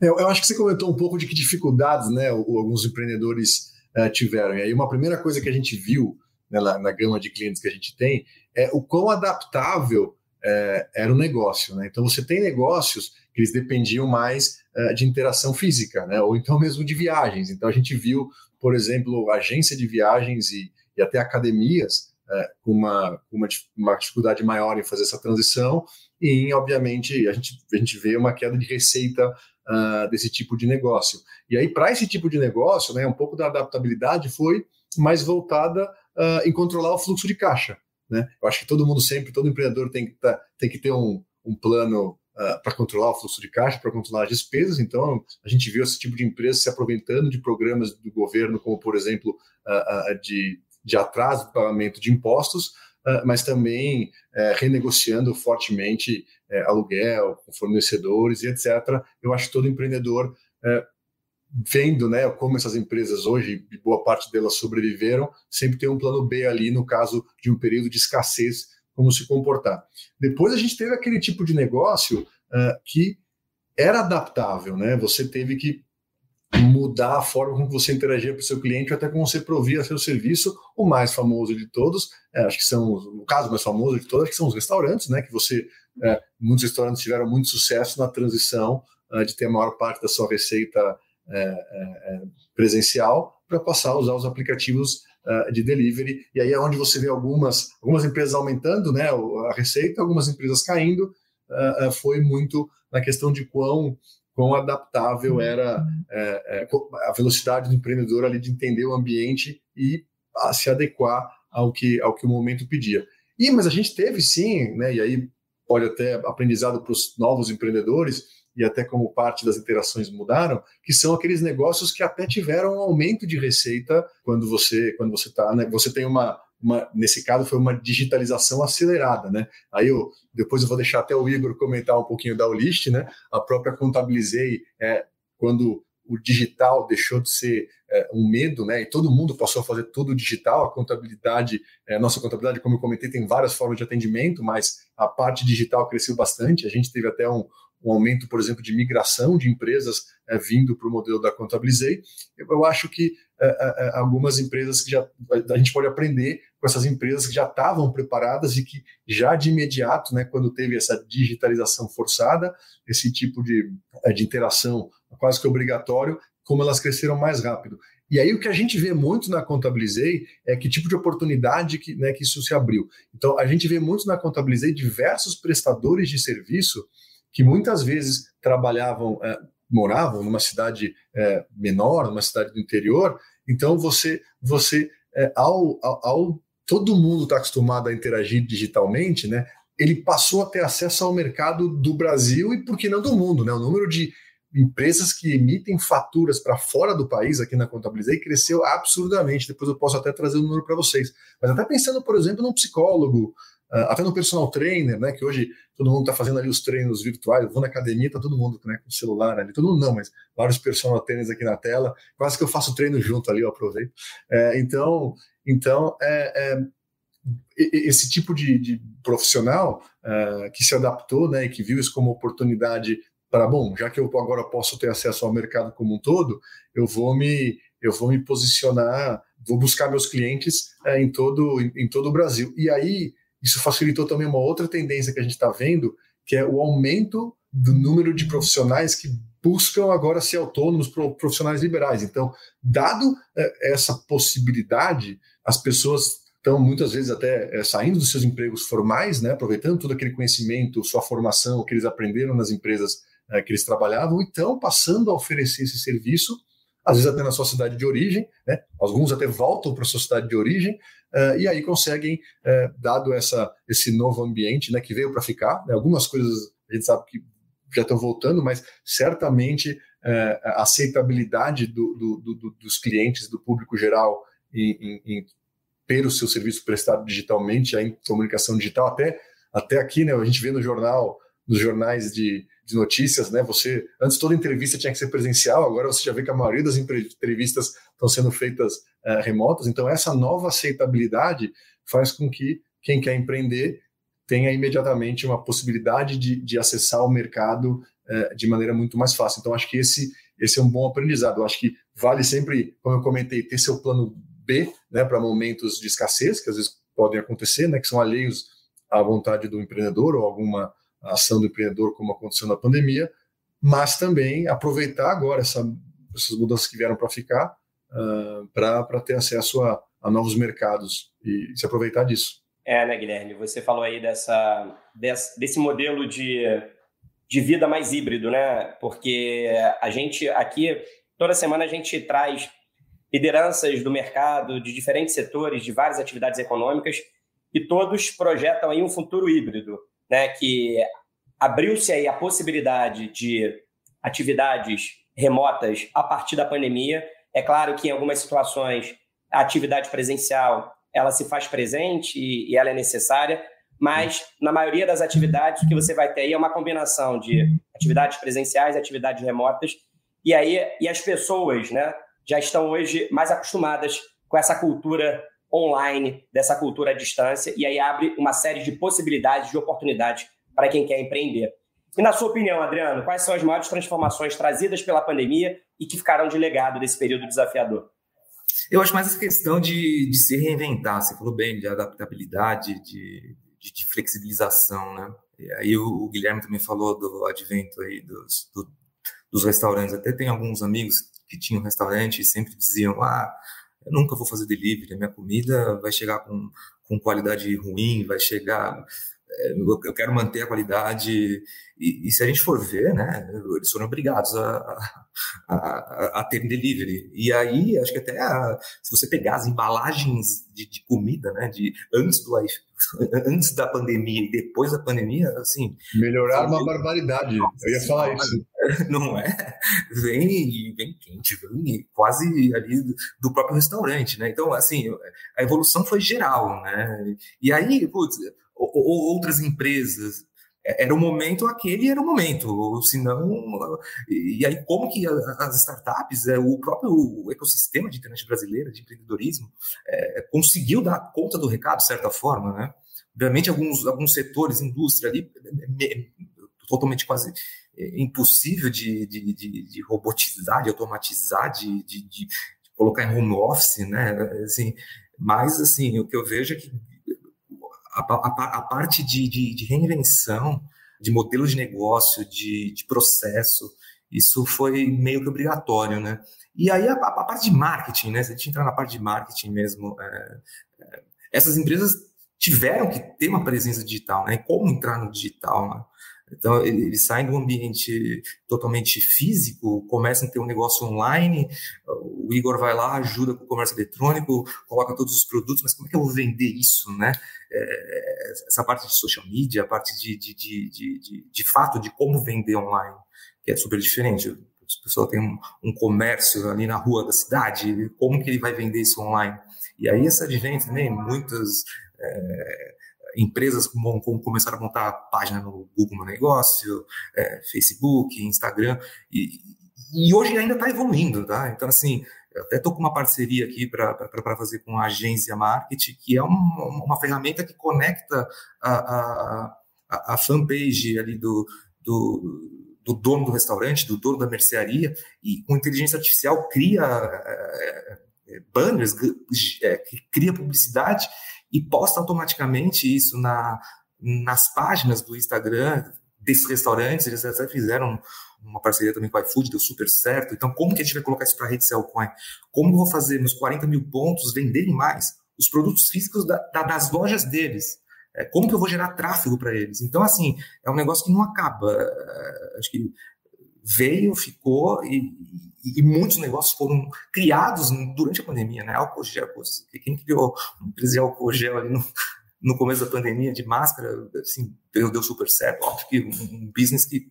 Eu, eu, acho que você comentou um pouco de que dificuldades né, alguns empreendedores uh, tiveram. E aí, uma primeira coisa que a gente viu né, na, na gama de clientes que a gente tem é o quão adaptável é, era um negócio. Né? Então, você tem negócios que eles dependiam mais é, de interação física, né? ou então mesmo de viagens. Então, a gente viu, por exemplo, agência de viagens e, e até academias é, com uma, uma, uma, dificuldade maior em fazer essa transição, e, obviamente, a gente, a gente vê uma queda de receita uh, desse tipo de negócio. E aí, para esse tipo de negócio, né, um pouco da adaptabilidade foi mais voltada uh, em controlar o fluxo de caixa. Né? Eu acho que todo mundo sempre, todo empreendedor tem que, tá, tem que ter um, um plano uh, ah, para controlar o fluxo de caixa, para controlar as despesas. Então, a gente viu esse tipo de empresa se aproveitando de programas do governo, como, por exemplo, uh, uh, de, de atraso do pagamento de impostos, mas também eh, renegociando fortemente eh, aluguel fornecedores e etc. Eu acho que todo empreendedor eh, vendo né, como essas empresas hoje, boa parte delas sobreviveram, sempre tem um plano B ali no caso de um período de escassez como se comportar. Depois a gente teve aquele tipo de negócio uh, que era adaptável, né? Você teve que mudar a forma como você interagia com o seu cliente, até como você provia seu serviço. O mais famoso de todos, é, acho que são, o caso mais famoso de todos, acho que são os restaurantes, né? Que você, é, muitos restaurantes tiveram muito sucesso na transição uh, de ter a maior parte da sua receita presencial para passar a usar os aplicativos de delivery. E aí é onde você vê algumas, algumas empresas aumentando, né? A receita, algumas empresas caindo. Foi muito na questão de quão quão adaptável uhum. era é, é, a velocidade do empreendedor ali de entender o ambiente e se adequar ao que, ao que o momento pedia. E, mas a gente teve sim, né, e aí pode até aprendizado para os novos empreendedores, e até como parte das interações mudaram, que são aqueles negócios que até tiveram um aumento de receita quando você quando você tá, né, você tem uma, uma, nesse caso foi uma digitalização acelerada, né? Aí eu depois eu vou deixar até o Igor comentar um pouquinho da Olist, né? A própria Contabilizei é quando o digital deixou de ser é, um medo, né? E todo mundo passou a fazer tudo digital. A contabilidade, é, nossa contabilidade, como eu comentei, tem várias formas de atendimento, mas a parte digital cresceu bastante. A gente teve até um, um aumento, por exemplo, de migração de empresas é, vindo para o modelo da Contabilizei. Eu, eu acho que é, é, é, algumas empresas que já a gente pode aprender com essas empresas que já estavam preparadas e que já de imediato, né, quando teve essa digitalização forçada, esse tipo de, é, de interação quase que obrigatório, como elas cresceram mais rápido. E aí o que a gente vê muito na Contabilizei é que tipo de oportunidade que, né, que isso se abriu. Então a gente vê muito na Contabilizei diversos prestadores de serviço que muitas vezes trabalhavam, é, moravam numa cidade é, menor, numa cidade do interior. Então você, você é, ao, ao, ao, todo mundo está acostumado a interagir digitalmente, né? Ele passou a ter acesso ao mercado do Brasil e, por que não, do mundo, né? O número de empresas que emitem faturas para fora do país aqui na Contabilizei cresceu absurdamente. Depois eu posso até trazer o número para vocês. Mas até pensando, por exemplo, num psicólogo, até no personal trainer, né, que hoje todo mundo está fazendo ali os treinos virtuais, eu vou na academia, tá todo mundo né, com o celular ali, todo mundo não, mas vários personal trainers aqui na tela, quase que eu faço treino junto ali, eu aproveito. É, então, então é, é, esse tipo de, de profissional uh, que se adaptou, né, e que viu isso como oportunidade para, bom, já que eu agora posso ter acesso ao mercado como um todo, eu vou me, eu vou me posicionar, vou buscar meus clientes uh, em todo, em, em todo o Brasil. E aí isso facilitou também uma outra tendência que a gente está vendo, que é o aumento do número de profissionais que buscam agora ser autônomos, profissionais liberais. Então, dado é, essa possibilidade, as pessoas estão muitas vezes até é, saindo dos seus empregos formais, né, aproveitando todo aquele conhecimento, sua formação que eles aprenderam nas empresas é, que eles trabalhavam, e estão passando a oferecer esse serviço às vezes até na sua cidade de origem, né? alguns até voltam para a sua cidade de origem, uh, e aí conseguem, uh, dado essa, esse novo ambiente né, que veio para ficar, né? algumas coisas a gente sabe que já estão voltando, mas certamente uh, a aceitabilidade do, do, do, dos clientes, do público geral, em, em, em ter o seu serviço prestado digitalmente, em comunicação digital, até, até aqui, né, a gente vê no jornal, nos jornais de, de notícias, né? Você antes toda entrevista tinha que ser presencial, agora você já vê que a maioria das entrevistas estão sendo feitas uh, remotas. Então essa nova aceitabilidade faz com que quem quer empreender tenha imediatamente uma possibilidade de, de acessar o mercado uh, de maneira muito mais fácil. Então acho que esse esse é um bom aprendizado. Eu acho que vale sempre, como eu comentei, ter seu plano B, né, para momentos de escassez que às vezes podem acontecer, né, que são alheios à vontade do empreendedor ou alguma a ação do empreendedor, como aconteceu na pandemia, mas também aproveitar agora essa, essas mudanças que vieram para ficar uh, ah, para ter acesso a, a, novos mercados e se aproveitar disso. É, né, Guilherme? Você falou aí dessa, desse, desse modelo de, de vida mais híbrido, né? Porque a gente aqui, toda semana a gente traz lideranças do mercado, de diferentes setores, de várias atividades econômicas, e todos projetam aí um futuro híbrido né, que abriu-se aí a possibilidade de atividades remotas a partir da pandemia. É claro que em algumas situações a atividade presencial ela se faz presente e, e ela é necessária, mas na maioria das atividades o que você vai ter aí é uma combinação de atividades presenciais, atividades remotas, e aí e as pessoas, né, já estão hoje mais acostumadas com essa cultura online, dessa cultura à distância, e aí abre uma série de possibilidades, de oportunidades para quem quer empreender. E na sua opinião, Adriano, quais são as maiores transformações trazidas pela pandemia e que ficaram de legado desse período desafiador? Eu acho mais essa questão de, de se reinventar. Você falou bem de adaptabilidade, de, de, de flexibilização, né? E aí o, o, Guilherme também falou do advento aí dos, do, dos restaurantes. Até tem alguns amigos que tinham restaurante e sempre diziam, ah, eu nunca vou fazer delivery, a minha comida vai chegar com, com qualidade ruim, vai chegar é, eu quero manter a qualidade. E, e, se a gente for ver, né, eles foram obrigados a, a, a, a ter delivery. E aí, acho que até a, se você pegar as embalagens de, de comida, né, de antes do antes da pandemia e depois da pandemia, assim. Melhorar uma barbaridade. Eu ia falar isso. Não é? Vem, vem quente, vem quase ali do, próprio restaurante, né? Então, assim, a evolução foi geral, né? E aí, putz, ou outras empresas. É, era o momento aquele, era o momento, senão. E aí, como que as startups, é, o próprio ecossistema de internet brasileira, de empreendedorismo, é, conseguiu dar conta do recado, de certa forma, né? Obviamente, alguns, alguns setores, indústria ali, totalmente quase impossível de, de, de, de robotizar, de automatizar, de, de, colocar em home office, né? Assim, mas, assim, o que eu vejo é que a, a, a parte de, reinvenção, de modelo de negócio, de, de, processo, isso foi meio que obrigatório, né? E aí a, a, parte de marketing, né? Se a gente entrar na parte de marketing mesmo, é, é, essas empresas tiveram que ter uma presença digital, né? Como entrar no digital, né? Então, eles saem do ambiente totalmente físico, começam a ter um negócio online, o Igor vai lá, ajuda com o comércio eletrônico, coloca todos os produtos, mas como é que eu vou vender isso, né? É, essa parte de social media, a parte de, de, de, de, de fato de como vender online, que é super diferente. A pessoa tem um, um, comércio ali na rua da cidade, como que ele vai vender isso online? E aí essa advém também, muitas... É, empresas como, como começaram a montar página no Google Meu Negócio, é, Facebook, Instagram, e, e hoje ainda está evoluindo, tá? Então, assim, eu até estou com uma parceria aqui para fazer com a agência marketing, que é uma, uma ferramenta que conecta a, a, a, a fanpage ali do, do, do, dono do restaurante, do dono da mercearia, e com inteligência artificial cria é, é banners, é, cria publicidade e posta automaticamente isso na, nas páginas do Instagram desses restaurantes. Eles até fizeram uma parceria também com o iFood, deu super certo. Então, como que a gente vai colocar isso para a rede Cellcoin? Como eu vou fazer meus 40 mil pontos venderem mais os produtos físicos da, da, das lojas deles? É, como que eu vou gerar tráfego para eles? Então, assim, é um negócio que não acaba. É, acho que veio, ficou e, e, muitos negócios foram criados durante a pandemia, né? Álcool gel, quem criou uma empresa de álcool gel ali no, no começo da pandemia de máscara, assim, deu, deu super certo. Óbvio que um, um business que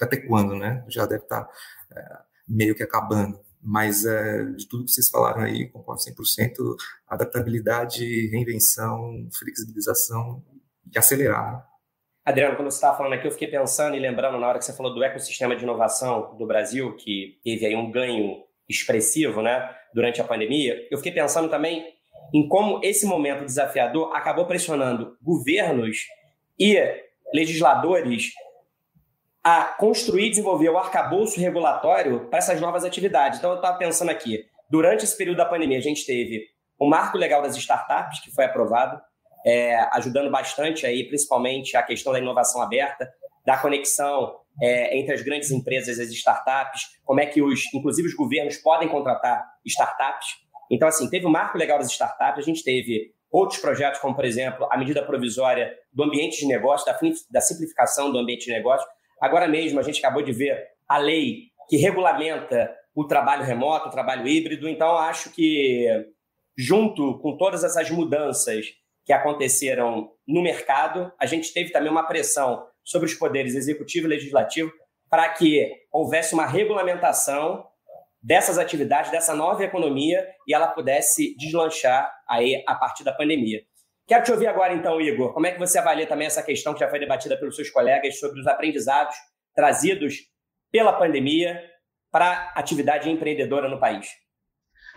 até quando, né? Já deve estar tá, é, meio que acabando. Mas é, de tudo que vocês falaram aí, concordo 100%, adaptabilidade, reinvenção, flexibilização e acelerar. Adriano, quando você estava falando aqui, eu fiquei pensando e lembrando na hora que você falou do ecossistema de inovação do Brasil, que teve aí um ganho expressivo né, durante a pandemia, eu fiquei pensando também em como esse momento desafiador acabou pressionando governos e legisladores a construir e desenvolver o arcabouço regulatório para essas novas atividades. Então, eu estava pensando aqui, durante esse período da pandemia, a gente teve o Marco Legal das Startups, que foi aprovado, é, ajudando bastante aí, principalmente a questão da inovação aberta, da conexão é, entre as grandes empresas e as startups, como é que os, inclusive os governos podem contratar startups. Então, assim, teve o marco legal das startups, a gente teve outros projetos, como, por exemplo, a medida provisória do ambiente de negócio, da, da simplificação do ambiente de negócio. Agora mesmo, a gente acabou de ver a lei que regulamenta o trabalho remoto, o trabalho híbrido. Então, acho que, junto com todas essas mudanças que aconteceram no mercado. A gente teve também uma pressão sobre os poderes executivo e legislativo para que houvesse uma regulamentação dessas atividades, dessa nova economia e ela pudesse deslanchar aí a partir da pandemia. Quero te ouvir agora então, Igor, como é que você avalia também essa questão que já foi debatida pelos seus colegas sobre os aprendizados trazidos pela pandemia para a atividade empreendedora no país?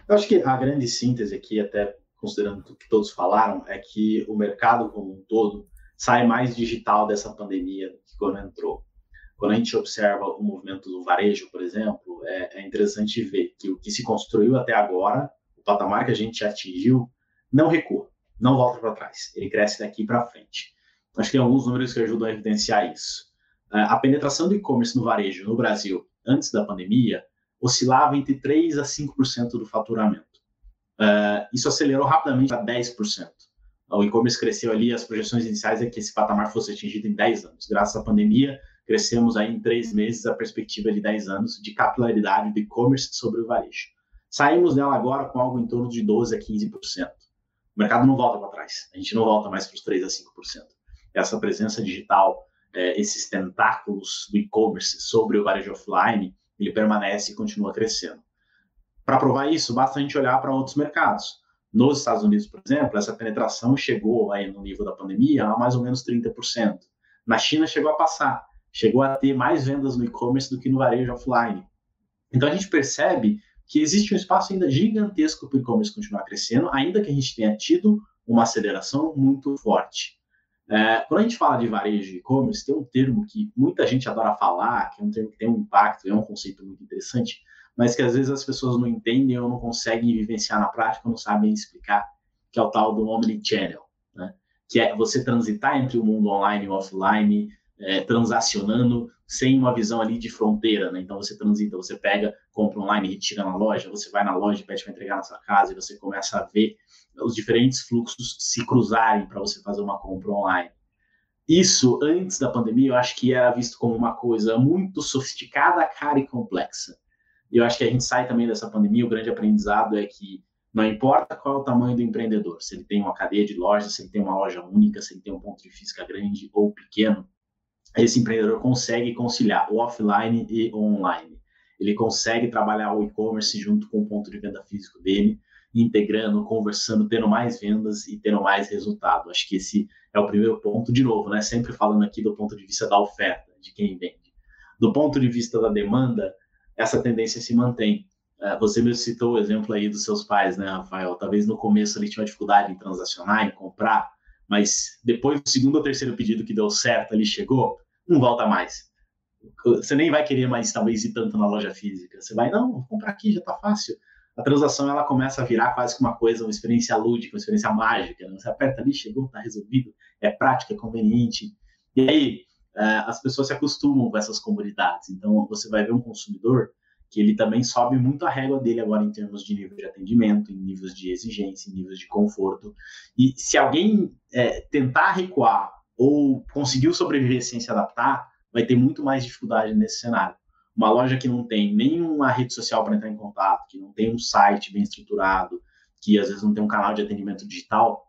Eu acho que a grande síntese aqui, até considerando o que todos falaram, é que o mercado como um todo sai mais digital dessa pandemia que quando entrou. Quando a gente observa o movimento do varejo, por exemplo, é, é interessante ver que o que se construiu até agora, o patamar que a gente atingiu, não recua, não volta para trás. Ele cresce daqui para frente. Acho que tem alguns números que ajudam a evidenciar isso. É, a penetração do e-commerce no varejo no Brasil, antes da pandemia, oscilava entre 3% a 5% do faturamento. Uh, isso acelerou rapidamente para 10%. O e-commerce cresceu ali, as projeções iniciais é que esse patamar fosse atingido em 10 anos. Graças à pandemia, crescemos aí em três meses a perspectiva de 10 anos de capilaridade do e-commerce sobre o varejo. Saímos dela agora com algo em torno de 12% a 15%. O mercado não volta para trás, a gente não volta mais para os 3% a 5%. Essa presença digital, é, esses tentáculos do e-commerce sobre o varejo offline, ele permanece e continua crescendo. Para provar isso, basta a gente olhar para outros mercados. Nos Estados Unidos, por exemplo, essa penetração chegou aí no nível da pandemia a mais ou menos 30%. Na China chegou a passar, chegou a ter mais vendas no e-commerce do que no varejo offline. Então a gente percebe que existe um espaço ainda gigantesco para o e-commerce continuar crescendo, ainda que a gente tenha tido uma aceleração muito forte. É, quando a gente fala de varejo e e-commerce, tem um termo que muita gente adora falar, que é um termo que tem um impacto, é um conceito muito interessante, mas que às vezes as pessoas não entendem ou não conseguem vivenciar na prática, não sabem explicar, que é o tal do omnichannel, né? que é você transitar entre o mundo online e offline, é, transacionando sem uma visão ali de fronteira, né? Então você transita, você pega, compra online, retira na loja, você vai na loja, pede para entregar na sua casa e você começa a ver os diferentes fluxos se cruzarem para você fazer uma compra online. Isso, antes da pandemia, eu acho que era visto como uma coisa muito sofisticada, cara e complexa. E eu acho que a gente sai também dessa pandemia, o grande aprendizado é que não importa qual é o tamanho do empreendedor, se ele tem uma cadeia de lojas, se ele tem uma loja única, se ele tem um ponto de física grande ou pequeno, esse empreendedor consegue conciliar o offline e o online. Ele consegue trabalhar o e-commerce junto com o ponto de venda físico dele, integrando, conversando, tendo mais vendas e tendo mais resultado. Acho que esse é o primeiro ponto, de novo, né? Sempre falando aqui do ponto de vista da oferta, de quem vende. Do ponto de vista da demanda, essa tendência se mantém. É, você me citou o exemplo aí dos seus pais, né, Rafael? Talvez no começo ele tinha dificuldade em transacionar, em comprar, mas depois do segundo ou terceiro pedido que deu certo, ele chegou, não volta mais. Você nem vai querer mais, talvez, ir tanto na loja física. Você vai, não, vou comprar aqui, já tá fácil. A transação, ela começa a virar quase que uma coisa, uma experiência lúdica, uma experiência mágica. Né? Você aperta ali, chegou, tá resolvido, é prático, é conveniente. E aí, as pessoas se acostumam com essas comunidades. Então, você vai ver um consumidor que ele também sobe muito a régua dele agora em termos de nível de atendimento, em níveis de exigência, em níveis de conforto. E se alguém é, tentar recuar ou conseguiu sobreviver sem se adaptar, vai ter muito mais dificuldade nesse cenário. Uma loja que não tem nenhuma rede social para entrar em contato, que não tem um site bem estruturado, que às vezes não tem um canal de atendimento digital,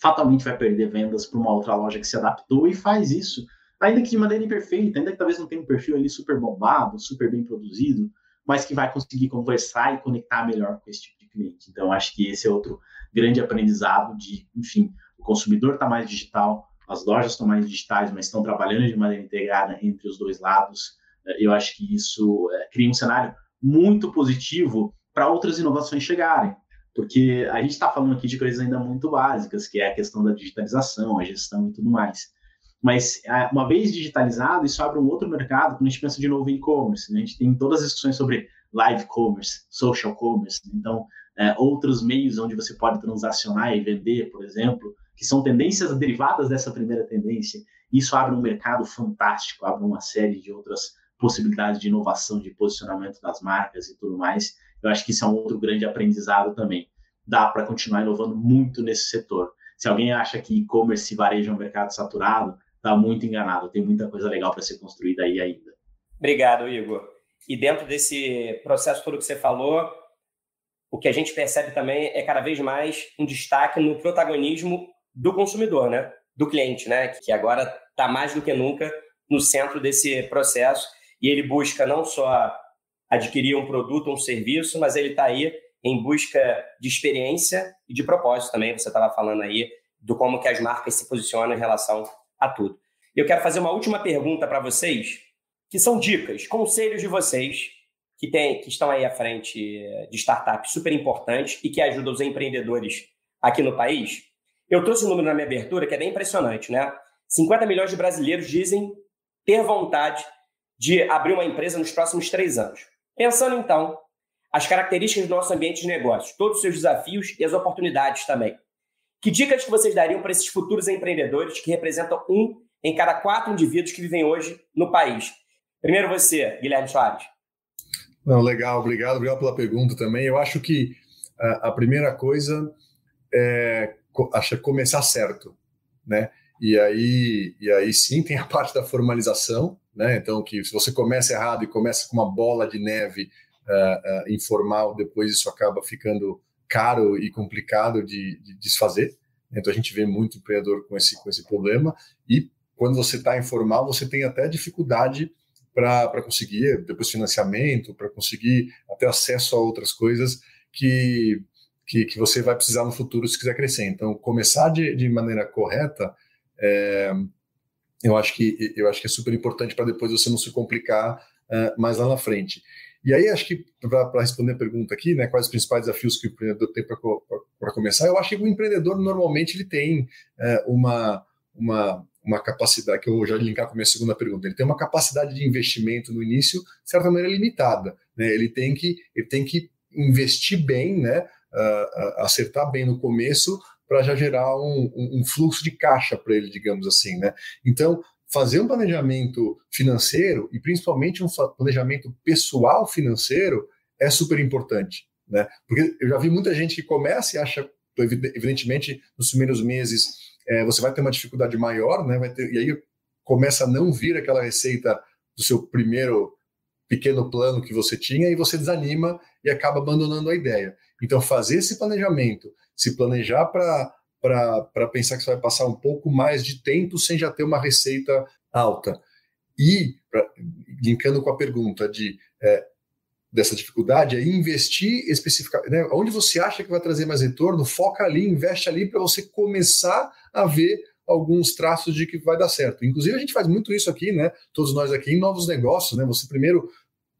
fatalmente vai perder vendas para uma outra loja que se adaptou e faz isso ainda que de maneira imperfeita, ainda que talvez não tenha um perfil ali super bombado, super bem produzido, mas que vai conseguir conversar e conectar melhor com esse tipo de cliente. Então, acho que esse é outro grande aprendizado de, enfim, o consumidor está mais digital, as lojas estão mais digitais, mas estão trabalhando de maneira integrada entre os dois lados. É, eu acho que isso é, cria um cenário muito positivo para outras inovações chegarem, porque a gente está falando aqui de coisas ainda muito básicas, que é a questão da digitalização, a gestão e tudo mais. Mas, é, uma vez digitalizado, isso abre um outro mercado quando a gente pensa de novo em e-commerce. Né? A gente tem todas as discussões sobre live commerce, social commerce, né? então, é, outros meios onde você pode transacionar e vender, por exemplo, que são tendências derivadas dessa primeira tendência. Isso abre um mercado fantástico, abre uma série de outras possibilidades de inovação, de posicionamento das marcas e tudo mais. Eu acho que isso é um outro grande aprendizado também. Dá para continuar inovando muito nesse setor. Se alguém acha que e-commerce e varejo é um mercado saturado, está muito enganado. Tem muita coisa legal para ser construída aí ainda. Obrigado, Igor. E dentro desse processo todo que você falou, o que a gente percebe também é cada vez mais um destaque no protagonismo do consumidor, né? Do cliente, né? Que agora está mais do que nunca no centro desse processo e ele busca não só adquirir um produto, um serviço, mas ele está aí em busca de experiência e de propósito também. Você estava falando aí do como que as marcas se posicionam em relação a tudo. Eu quero fazer uma última pergunta para vocês, que são dicas, conselhos de vocês que, tem, que estão aí à frente de startups super importantes e que ajudam os empreendedores aqui no país? Eu trouxe um número na minha abertura que é bem impressionante, né? 50 milhões de brasileiros dizem ter vontade de abrir uma empresa nos próximos três anos. Pensando então as características do nosso ambiente de negócios, todos os seus desafios e as oportunidades também. Que dicas que vocês dariam para esses futuros empreendedores que representam um em cada quatro indivíduos que vivem hoje no país? Primeiro você, Guilherme Soares. Não, legal, obrigado, obrigado pela pergunta também. Eu acho que a, a primeira coisa é acho, começar certo, né? E aí, e aí sim tem a parte da formalização, né? Então, que se você começa errado e começa com uma bola de neve uh, uh, informal, depois isso acaba ficando caro e complicado de, de desfazer. Então, a gente vê muito empreendedor com esse, com esse problema. E quando você está informal, você tem até dificuldade para conseguir depois financiamento, para conseguir até acesso a outras coisas que, que, que, você vai precisar no futuro se quiser crescer. Então, começar de, de maneira correta, é, eu, acho que, eu acho que é super importante para depois você não se complicar uh, mais lá na frente. E aí, acho que, para responder a pergunta aqui, né, quais os principais desafios que o empreendedor tem para começar, eu acho que o empreendedor, normalmente, ele tem uh, uma, uma, uma capacidade, que eu já linkar com a minha segunda pergunta, ele tem uma capacidade de investimento no início, de certa maneira, limitada. Né? Ele, tem que, ele tem que investir bem, né, uh, acertar bem no começo, para já gerar um, um, um, fluxo de caixa para ele, digamos assim. Né? Então, fazer um planejamento financeiro e principalmente um planejamento pessoal financeiro é super importante, né? Porque eu já vi muita gente que começa e acha, evidentemente, nos primeiros meses é, você vai ter uma dificuldade maior, né? Vai ter, e aí começa a não vir aquela receita do seu primeiro pequeno plano que você tinha e você desanima e acaba abandonando a ideia. Então, fazer esse planejamento, se planejar para para pensar que você vai passar um pouco mais de tempo sem já ter uma receita alta. E, pra, linkando com a pergunta de é, dessa dificuldade, é investir especificamente. Né, onde você acha que vai trazer mais retorno, foca ali, investe ali para você começar a ver alguns traços de que vai dar certo. Inclusive, a gente faz muito isso aqui, né? Todos nós aqui em novos negócios, né? Você primeiro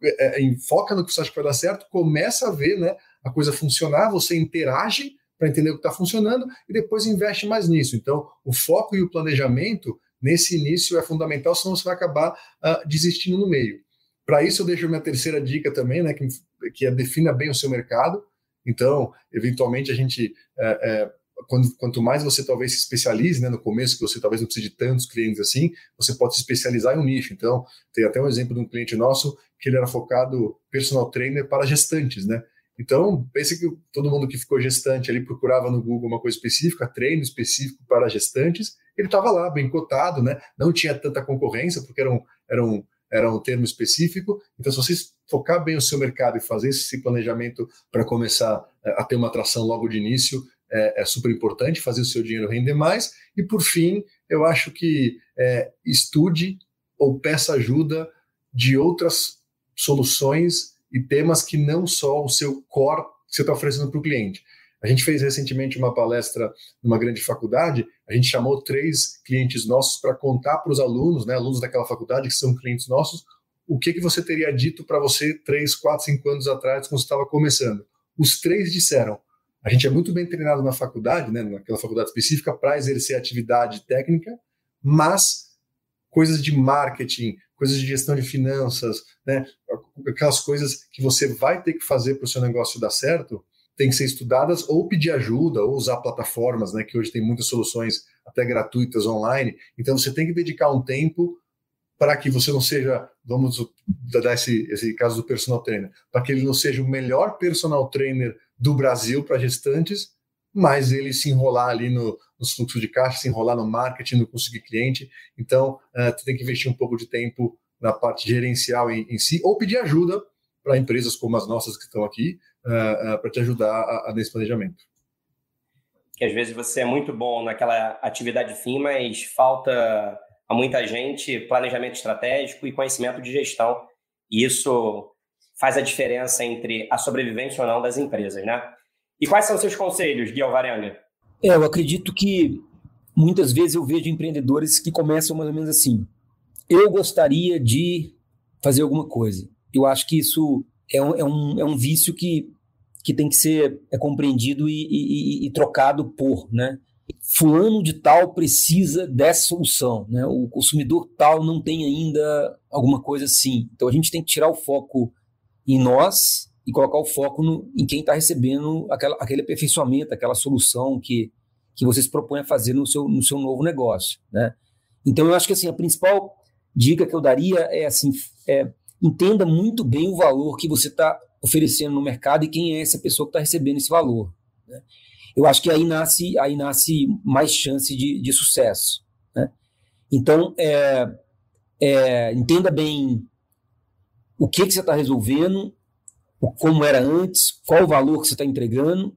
é, é, foca no que você acha que vai dar certo, começa a ver né, a coisa funcionar, você interage para entender o que está funcionando e depois investe mais nisso. Então, o foco e o planejamento nesse início é fundamental, senão você vai acabar uh, desistindo no meio. Para isso, eu deixo minha terceira dica também, né, que, que é defina bem o seu mercado. Então, eventualmente, a gente, é, é, quando, quanto mais você talvez se especialize, né, no começo, que você talvez não precise de tantos clientes assim, você pode se especializar em um nicho. Então, tem até um exemplo de um cliente nosso que ele era focado personal trainer para gestantes, né? Então, pense que todo mundo que ficou gestante ali procurava no Google uma coisa específica, treino específico para gestantes, ele estava lá, bem cotado, né? Não tinha tanta concorrência, porque era um, era um, era um termo específico. Então, se vocês focar bem o seu mercado e fazer esse planejamento para começar eh, a ter uma atração logo de início, é, é, super importante, fazer o seu dinheiro render mais. E, por fim, eu acho que é, estude ou peça ajuda de outras soluções e temas que não só o seu core que você está oferecendo para o cliente. A gente fez recentemente uma palestra numa grande faculdade, a gente chamou três clientes nossos para contar para os alunos, né, alunos daquela faculdade que são clientes nossos, o que, que você teria dito para você três, quatro, cinco anos atrás, quando estava começando. Os três disseram, a gente é muito bem treinado na faculdade, né, naquela faculdade específica, para exercer atividade técnica, mas coisas de marketing, coisas de gestão de finanças, né? aquelas coisas que você vai ter que fazer para o seu negócio dar certo, tem que ser estudadas ou pedir ajuda, ou usar plataformas, né? que hoje tem muitas soluções até gratuitas online. Então você tem que dedicar um tempo para que você não seja, vamos dar esse, esse caso do personal trainer, para que ele não seja o melhor personal trainer do Brasil para gestantes, mas ele se enrolar ali no, nos fluxos de caixa, se enrolar no marketing, no conseguir cliente. Então, uh, tu tem que investir um pouco de tempo na parte gerencial em, em si, ou pedir ajuda para empresas como as nossas que estão aqui, uh, uh, para te ajudar a, a, nesse planejamento. Que às vezes você é muito bom naquela atividade fim, mas falta a muita gente planejamento estratégico e conhecimento de gestão. E isso faz a diferença entre a sobrevivência ou não das empresas, né? E quais são os seus conselhos, Gui Alvarenga? É, eu acredito que muitas vezes eu vejo empreendedores que começam mais ou menos assim. Eu gostaria de fazer alguma coisa. Eu acho que isso é um, é um, é um vício que, que tem que ser é, compreendido e, e, e, trocado por, né? Fulano de tal precisa dessa solução, né? O consumidor tal não tem ainda alguma coisa assim. Então a gente tem que tirar o foco em nós e colocar o foco no, em quem está recebendo aquela, aquele aperfeiçoamento, aquela solução que, que você se propõe a fazer no seu, no seu novo negócio, né? Então eu acho que assim a principal dica que eu daria é assim, é, entenda muito bem o valor que você está oferecendo no mercado e quem é essa pessoa que está recebendo esse valor. Né? Eu acho que aí nasce, aí nasce mais chance de, de sucesso. Né? Então, é, é, entenda bem o que, que você está resolvendo, como era antes, qual o valor que você está entregando,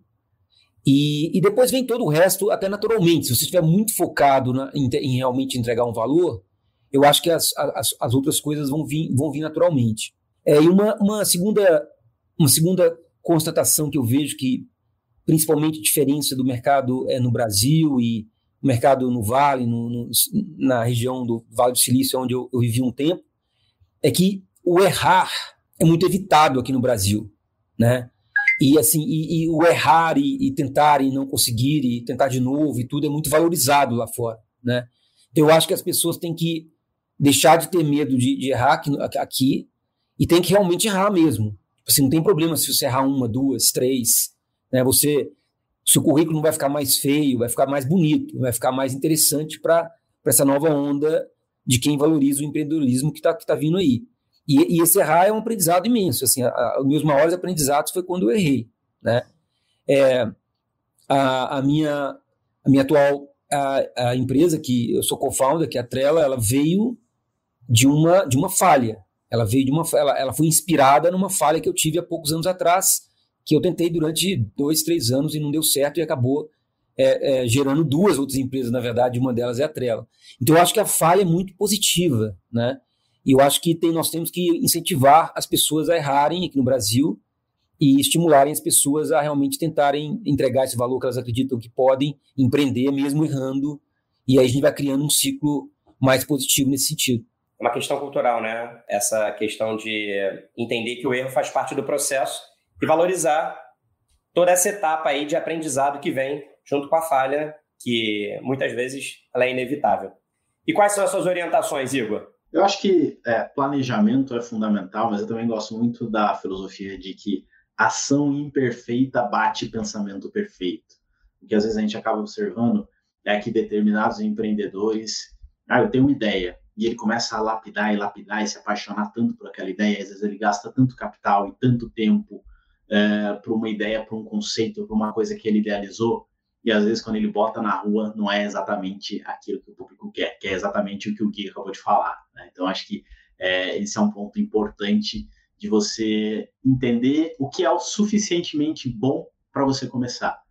e, e, depois vem todo o resto, até naturalmente. Se você estiver muito focado na, em, em, realmente entregar um valor, eu acho que as, as, as outras coisas vão vir, vão vir naturalmente. É, e uma, uma segunda uma segunda constatação que eu vejo que, principalmente, diferença do mercado é no Brasil e o mercado no Vale, no, no, na região do Vale do Silício, onde eu, eu vivi um tempo, é que o errar é muito evitado aqui no Brasil, né? E assim, e, e o errar e, e, tentar e não conseguir e tentar de novo e tudo é muito valorizado lá fora, né? Então eu acho que as pessoas têm que deixar de ter medo de, de errar aqui, aqui e tem que realmente errar mesmo, Assim, não tem problema se você errar uma, duas, três. Né? Você, seu currículo não vai ficar mais feio, vai ficar mais bonito, vai ficar mais interessante para essa nova onda de quem valoriza o empreendedorismo que está que tá vindo aí. E, e, esse errar é um aprendizado imenso. Assim, a, a, os meus maiores aprendizados foi quando eu errei. Né? É, a, a, minha, a minha atual a, empresa que eu sou co-founder, que é a Trela, ela veio de uma, de uma falha. Ela veio de uma, ela, ela foi inspirada numa falha que eu tive há poucos anos atrás, que eu tentei durante dois, três anos e não deu certo e acabou é, é, gerando duas outras empresas, na verdade, uma delas é a Trela. Então eu acho que a falha é muito positiva, né? E eu acho que tem, nós temos que incentivar as pessoas a errarem aqui no Brasil e estimularem as pessoas a realmente tentarem entregar esse valor que elas acreditam que podem empreender, mesmo errando. E aí a gente vai criando um ciclo mais positivo nesse sentido é uma questão cultural, né? Essa questão de entender que o erro faz parte do processo e valorizar toda essa etapa aí de aprendizado que vem junto com a falha, que muitas vezes ela é inevitável. E quais são as suas orientações, Igor? Eu acho que é, planejamento é fundamental, mas eu também gosto muito da filosofia de que ação imperfeita bate pensamento perfeito. O que às vezes a gente acaba observando é que determinados empreendedores, ah, eu tenho uma ideia, e ele começa a lapidar e lapidar e se apaixonar tanto por aquela ideia, às vezes ele gasta tanto capital e tanto tempo é, para uma ideia, para um conceito, para uma coisa que ele idealizou, e às vezes quando ele bota na rua não é exatamente aquilo que o público quer, que é exatamente o que o Gui acabou de falar. Né? Então acho que é, esse é um ponto importante de você entender o que é o suficientemente bom para você começar.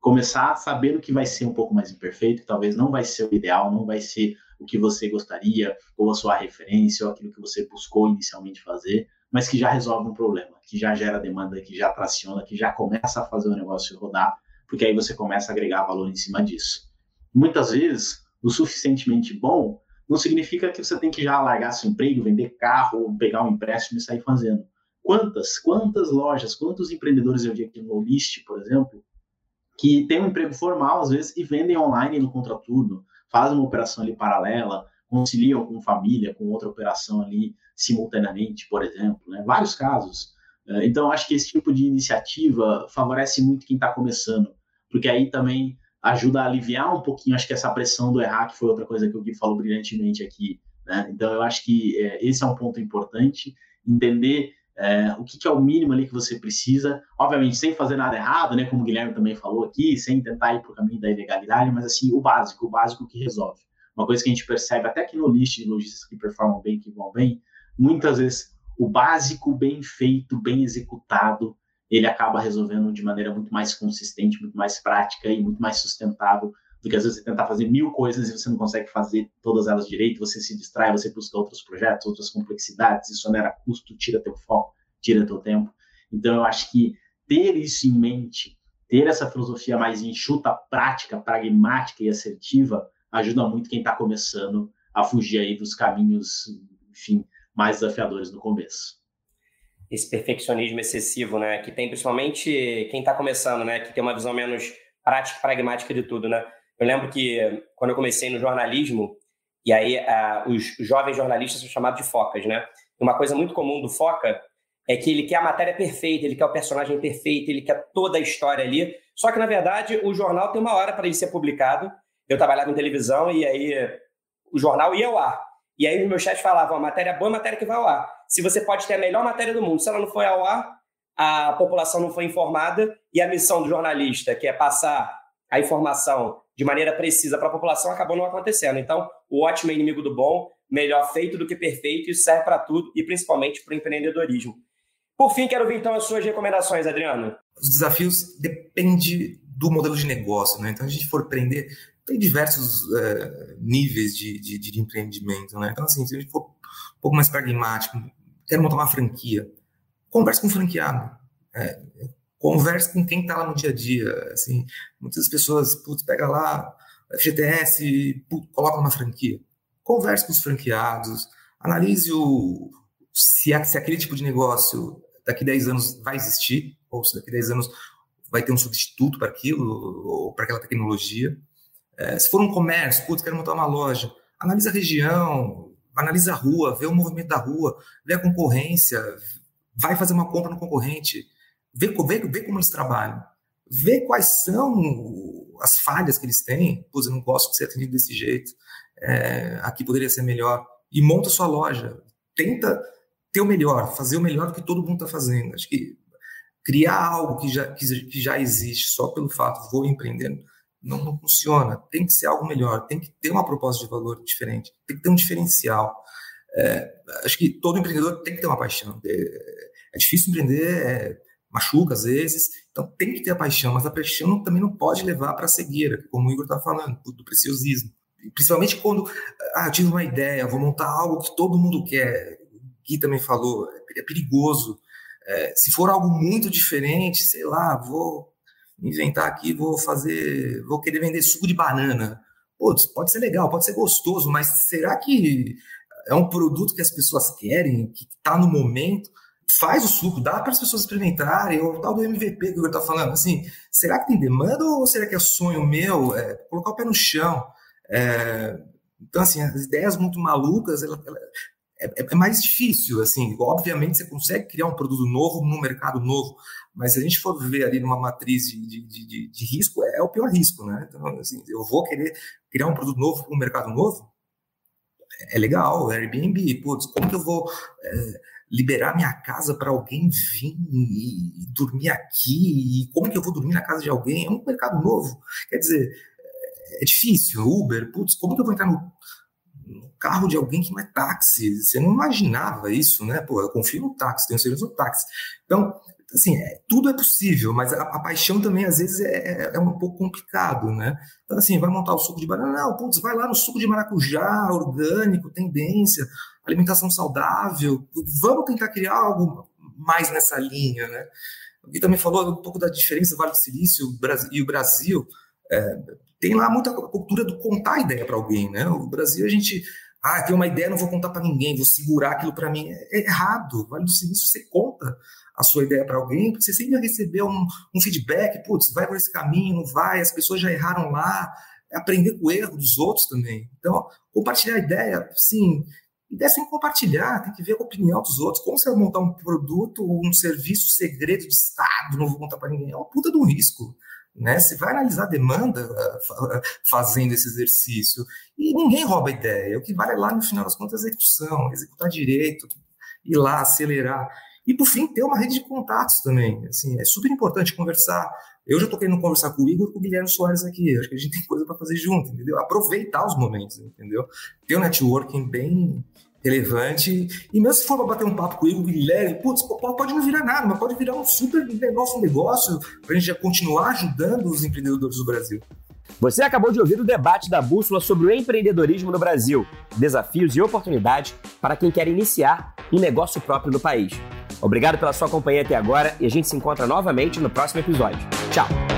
Começar sabendo que vai ser um pouco mais imperfeito, talvez não vai ser o ideal, não vai ser o que você gostaria, ou a sua referência, ou aquilo que você buscou inicialmente fazer, mas que já resolve um problema, que já gera demanda, que já traciona, que já começa a fazer o negócio rodar, porque aí você começa a agregar valor em cima disso. Muitas vezes, o suficientemente bom não significa que você tem que já largar seu emprego, vender carro, pegar um empréstimo e sair fazendo. Quantas, quantas lojas, quantos empreendedores eu vi aqui no List, por exemplo, que têm um emprego formal às vezes e vendem online no contraturno, faz uma operação ali paralela, conciliam com família, com outra operação ali simultaneamente, por exemplo, né? Vários casos. É, então, acho que esse tipo de iniciativa favorece muito quem está começando, porque aí também ajuda a aliviar um pouquinho, acho que essa pressão do errar, que foi outra coisa que o Gui falou brilhantemente aqui. Né? Então, eu acho que é, esse é um ponto importante, entender é, o que, que, é o mínimo ali que você precisa, obviamente sem fazer nada errado, né, como o Guilherme também falou aqui, sem tentar ir para o caminho da ilegalidade, mas assim, o básico, o básico que resolve. Uma coisa que a gente percebe até aqui no list de lojistas que performam bem, que vão bem, muitas vezes o básico bem feito, bem executado, ele acaba resolvendo de maneira muito mais consistente, muito mais prática e muito mais sustentável do que às vezes você tentar fazer mil coisas e você não consegue fazer todas elas direito, você se distrai, você busca outros projetos, outras complexidades, isso onera custo, tira teu foco, tira teu tempo. Então eu acho que ter isso em mente, ter essa filosofia mais enxuta, prática, pragmática e assertiva, ajuda muito quem está começando a fugir aí dos caminhos, enfim, mais desafiadores no começo. Esse perfeccionismo excessivo, né? Que tem principalmente quem está começando, né? Que tem uma visão menos prática e pragmática de tudo, né? Eu lembro que quando eu comecei no jornalismo, e aí uh, os jovens jornalistas são chamados de focas, né? Uma coisa muito comum do foca é que ele quer a matéria perfeita, ele quer o personagem perfeito, ele quer toda a história ali. Só que, na verdade, o jornal tem uma hora para ele ser publicado. Eu trabalhava em televisão e aí o jornal ia ao ar. E aí os meus chefes falavam, a matéria boa é a matéria que vai ao ar. Se você pode ter a melhor matéria do mundo, se ela não foi ao ar, a população não foi informada e a missão do jornalista, que é passar a informação de maneira precisa para a população, acabou não acontecendo. Então, o ótimo é inimigo do bom, melhor feito do que perfeito, isso serve para tudo e principalmente para o empreendedorismo. Por fim, quero ver então as suas recomendações, Adriano. Os desafios dependem do modelo de negócio, né? Então, a gente for aprender, tem diversos é, níveis de, de, de, empreendimento, né? Então, assim, se a gente for um pouco mais pragmático, quero montar uma franquia, converse com o franqueado. É, converse com quem está lá no dia a dia. Assim, muitas pessoas, putz, pega lá FGTS, putz, coloca numa franquia. Converse com os franqueados, analise o, se, se aquele tipo de negócio daqui a 10 anos vai existir, ou se daqui a 10 anos vai ter um substituto para aquilo, ou para aquela tecnologia. É, se for um comércio, putz, quero montar uma loja, analisa a região, analisa a rua, vê o movimento da rua, vê a concorrência, vai fazer uma compra no concorrente, vê, vê, vê como eles trabalham, vê quais são as falhas que eles têm. Pô, eu não gosto de ser atendido desse jeito, é, aqui poderia ser melhor. E monta sua loja, tenta ter o melhor, fazer o melhor do que todo mundo está fazendo. Acho que criar algo que já, que, já existe só pelo fato, vou empreendendo, não, não, funciona. Tem que ser algo melhor, tem que ter uma proposta de valor diferente, tem que ter um diferencial. É, acho que todo empreendedor tem que ter uma paixão. É, é difícil empreender, é, machuca às vezes, então tem que ter a paixão, mas a paixão também não pode levar para a cegueira, como o Igor está falando, do preciosismo. Principalmente quando ah, tive uma ideia, vou montar algo que todo mundo quer, o Gui também falou, é perigoso. É, se for algo muito diferente, sei lá, vou inventar aqui, vou fazer, vou querer vender suco de banana. Pô, pode ser legal, pode ser gostoso, mas será que é um produto que as pessoas querem, que está no momento? faz o suco, dá para as pessoas experimentarem, o tal do MVP que eu está falando, assim, será que tem demanda ou será que é sonho meu é, colocar o pé no chão? É, então, assim, as ideias muito malucas, ela, ela, é, é, mais difícil, assim, obviamente você consegue criar um produto novo num mercado novo, mas se a gente for ver ali numa matriz de, de, de, de risco, é, é, o pior risco, né? Então, assim, eu vou querer criar um produto novo para um mercado novo? É legal, Airbnb, putz, como que eu vou... É, liberar minha casa para alguém vir e, dormir aqui, e como que eu vou dormir na casa de alguém? É um mercado novo. Quer dizer, é difícil. Uber, putz, como que eu vou entrar no, no carro de alguém que não é táxi? Você não imaginava isso, né? Pô, eu confio no táxi, tenho certeza no táxi. Então, assim, é, tudo é possível, mas a, a, paixão também, às vezes, é, é, é, um pouco complicado, né? Então, assim, vai montar o suco de banana, não, putz, vai lá no suco de maracujá, orgânico, tendência, alimentação saudável, vamos tentar criar algo mais nessa linha, né? E também falou um pouco da diferença do Vale do Silício e o Brasil. É, tem lá muita cultura do contar a ideia para alguém, né? O Brasil, a gente, ah, tem uma ideia, não vou contar para ninguém, vou segurar aquilo para mim. É, é errado. Vale do Silício, você conta a sua ideia para alguém, porque você sempre vai receber um, um feedback, putz, vai por esse caminho, não vai, as pessoas já erraram lá, é aprender com o erro dos outros também. Então, compartilhar a ideia, sim, ideia sem compartilhar, tem que ver a opinião dos outros. Como você vai montar um produto ou um serviço segredo de Estado, não vou contar para ninguém, é uma puta de um risco. Né? Você vai analisar a demanda fazendo esse exercício. E ninguém rouba ideia. O que vale lá, no final das contas, é execução, executar direito, ir lá, acelerar. E, por fim, ter uma rede de contatos também. Assim, é super importante conversar. Eu já estou querendo conversar com o Igor com o Guilherme Soares aqui. Acho que a gente tem coisa para fazer junto, entendeu? Aproveitar os momentos, entendeu? Ter um networking bem relevante. E mesmo se for bater um papo com o Igor, o Guilherme, putz, pode não virar nada, mas pode virar um super um negócio para a gente continuar ajudando os empreendedores do Brasil. Você acabou de ouvir o debate da Bússola sobre o empreendedorismo no Brasil, desafios e oportunidades para quem quer iniciar um negócio próprio no país. Obrigado pela sua companhia até agora e a gente se encontra novamente no próximo episódio. Tchau!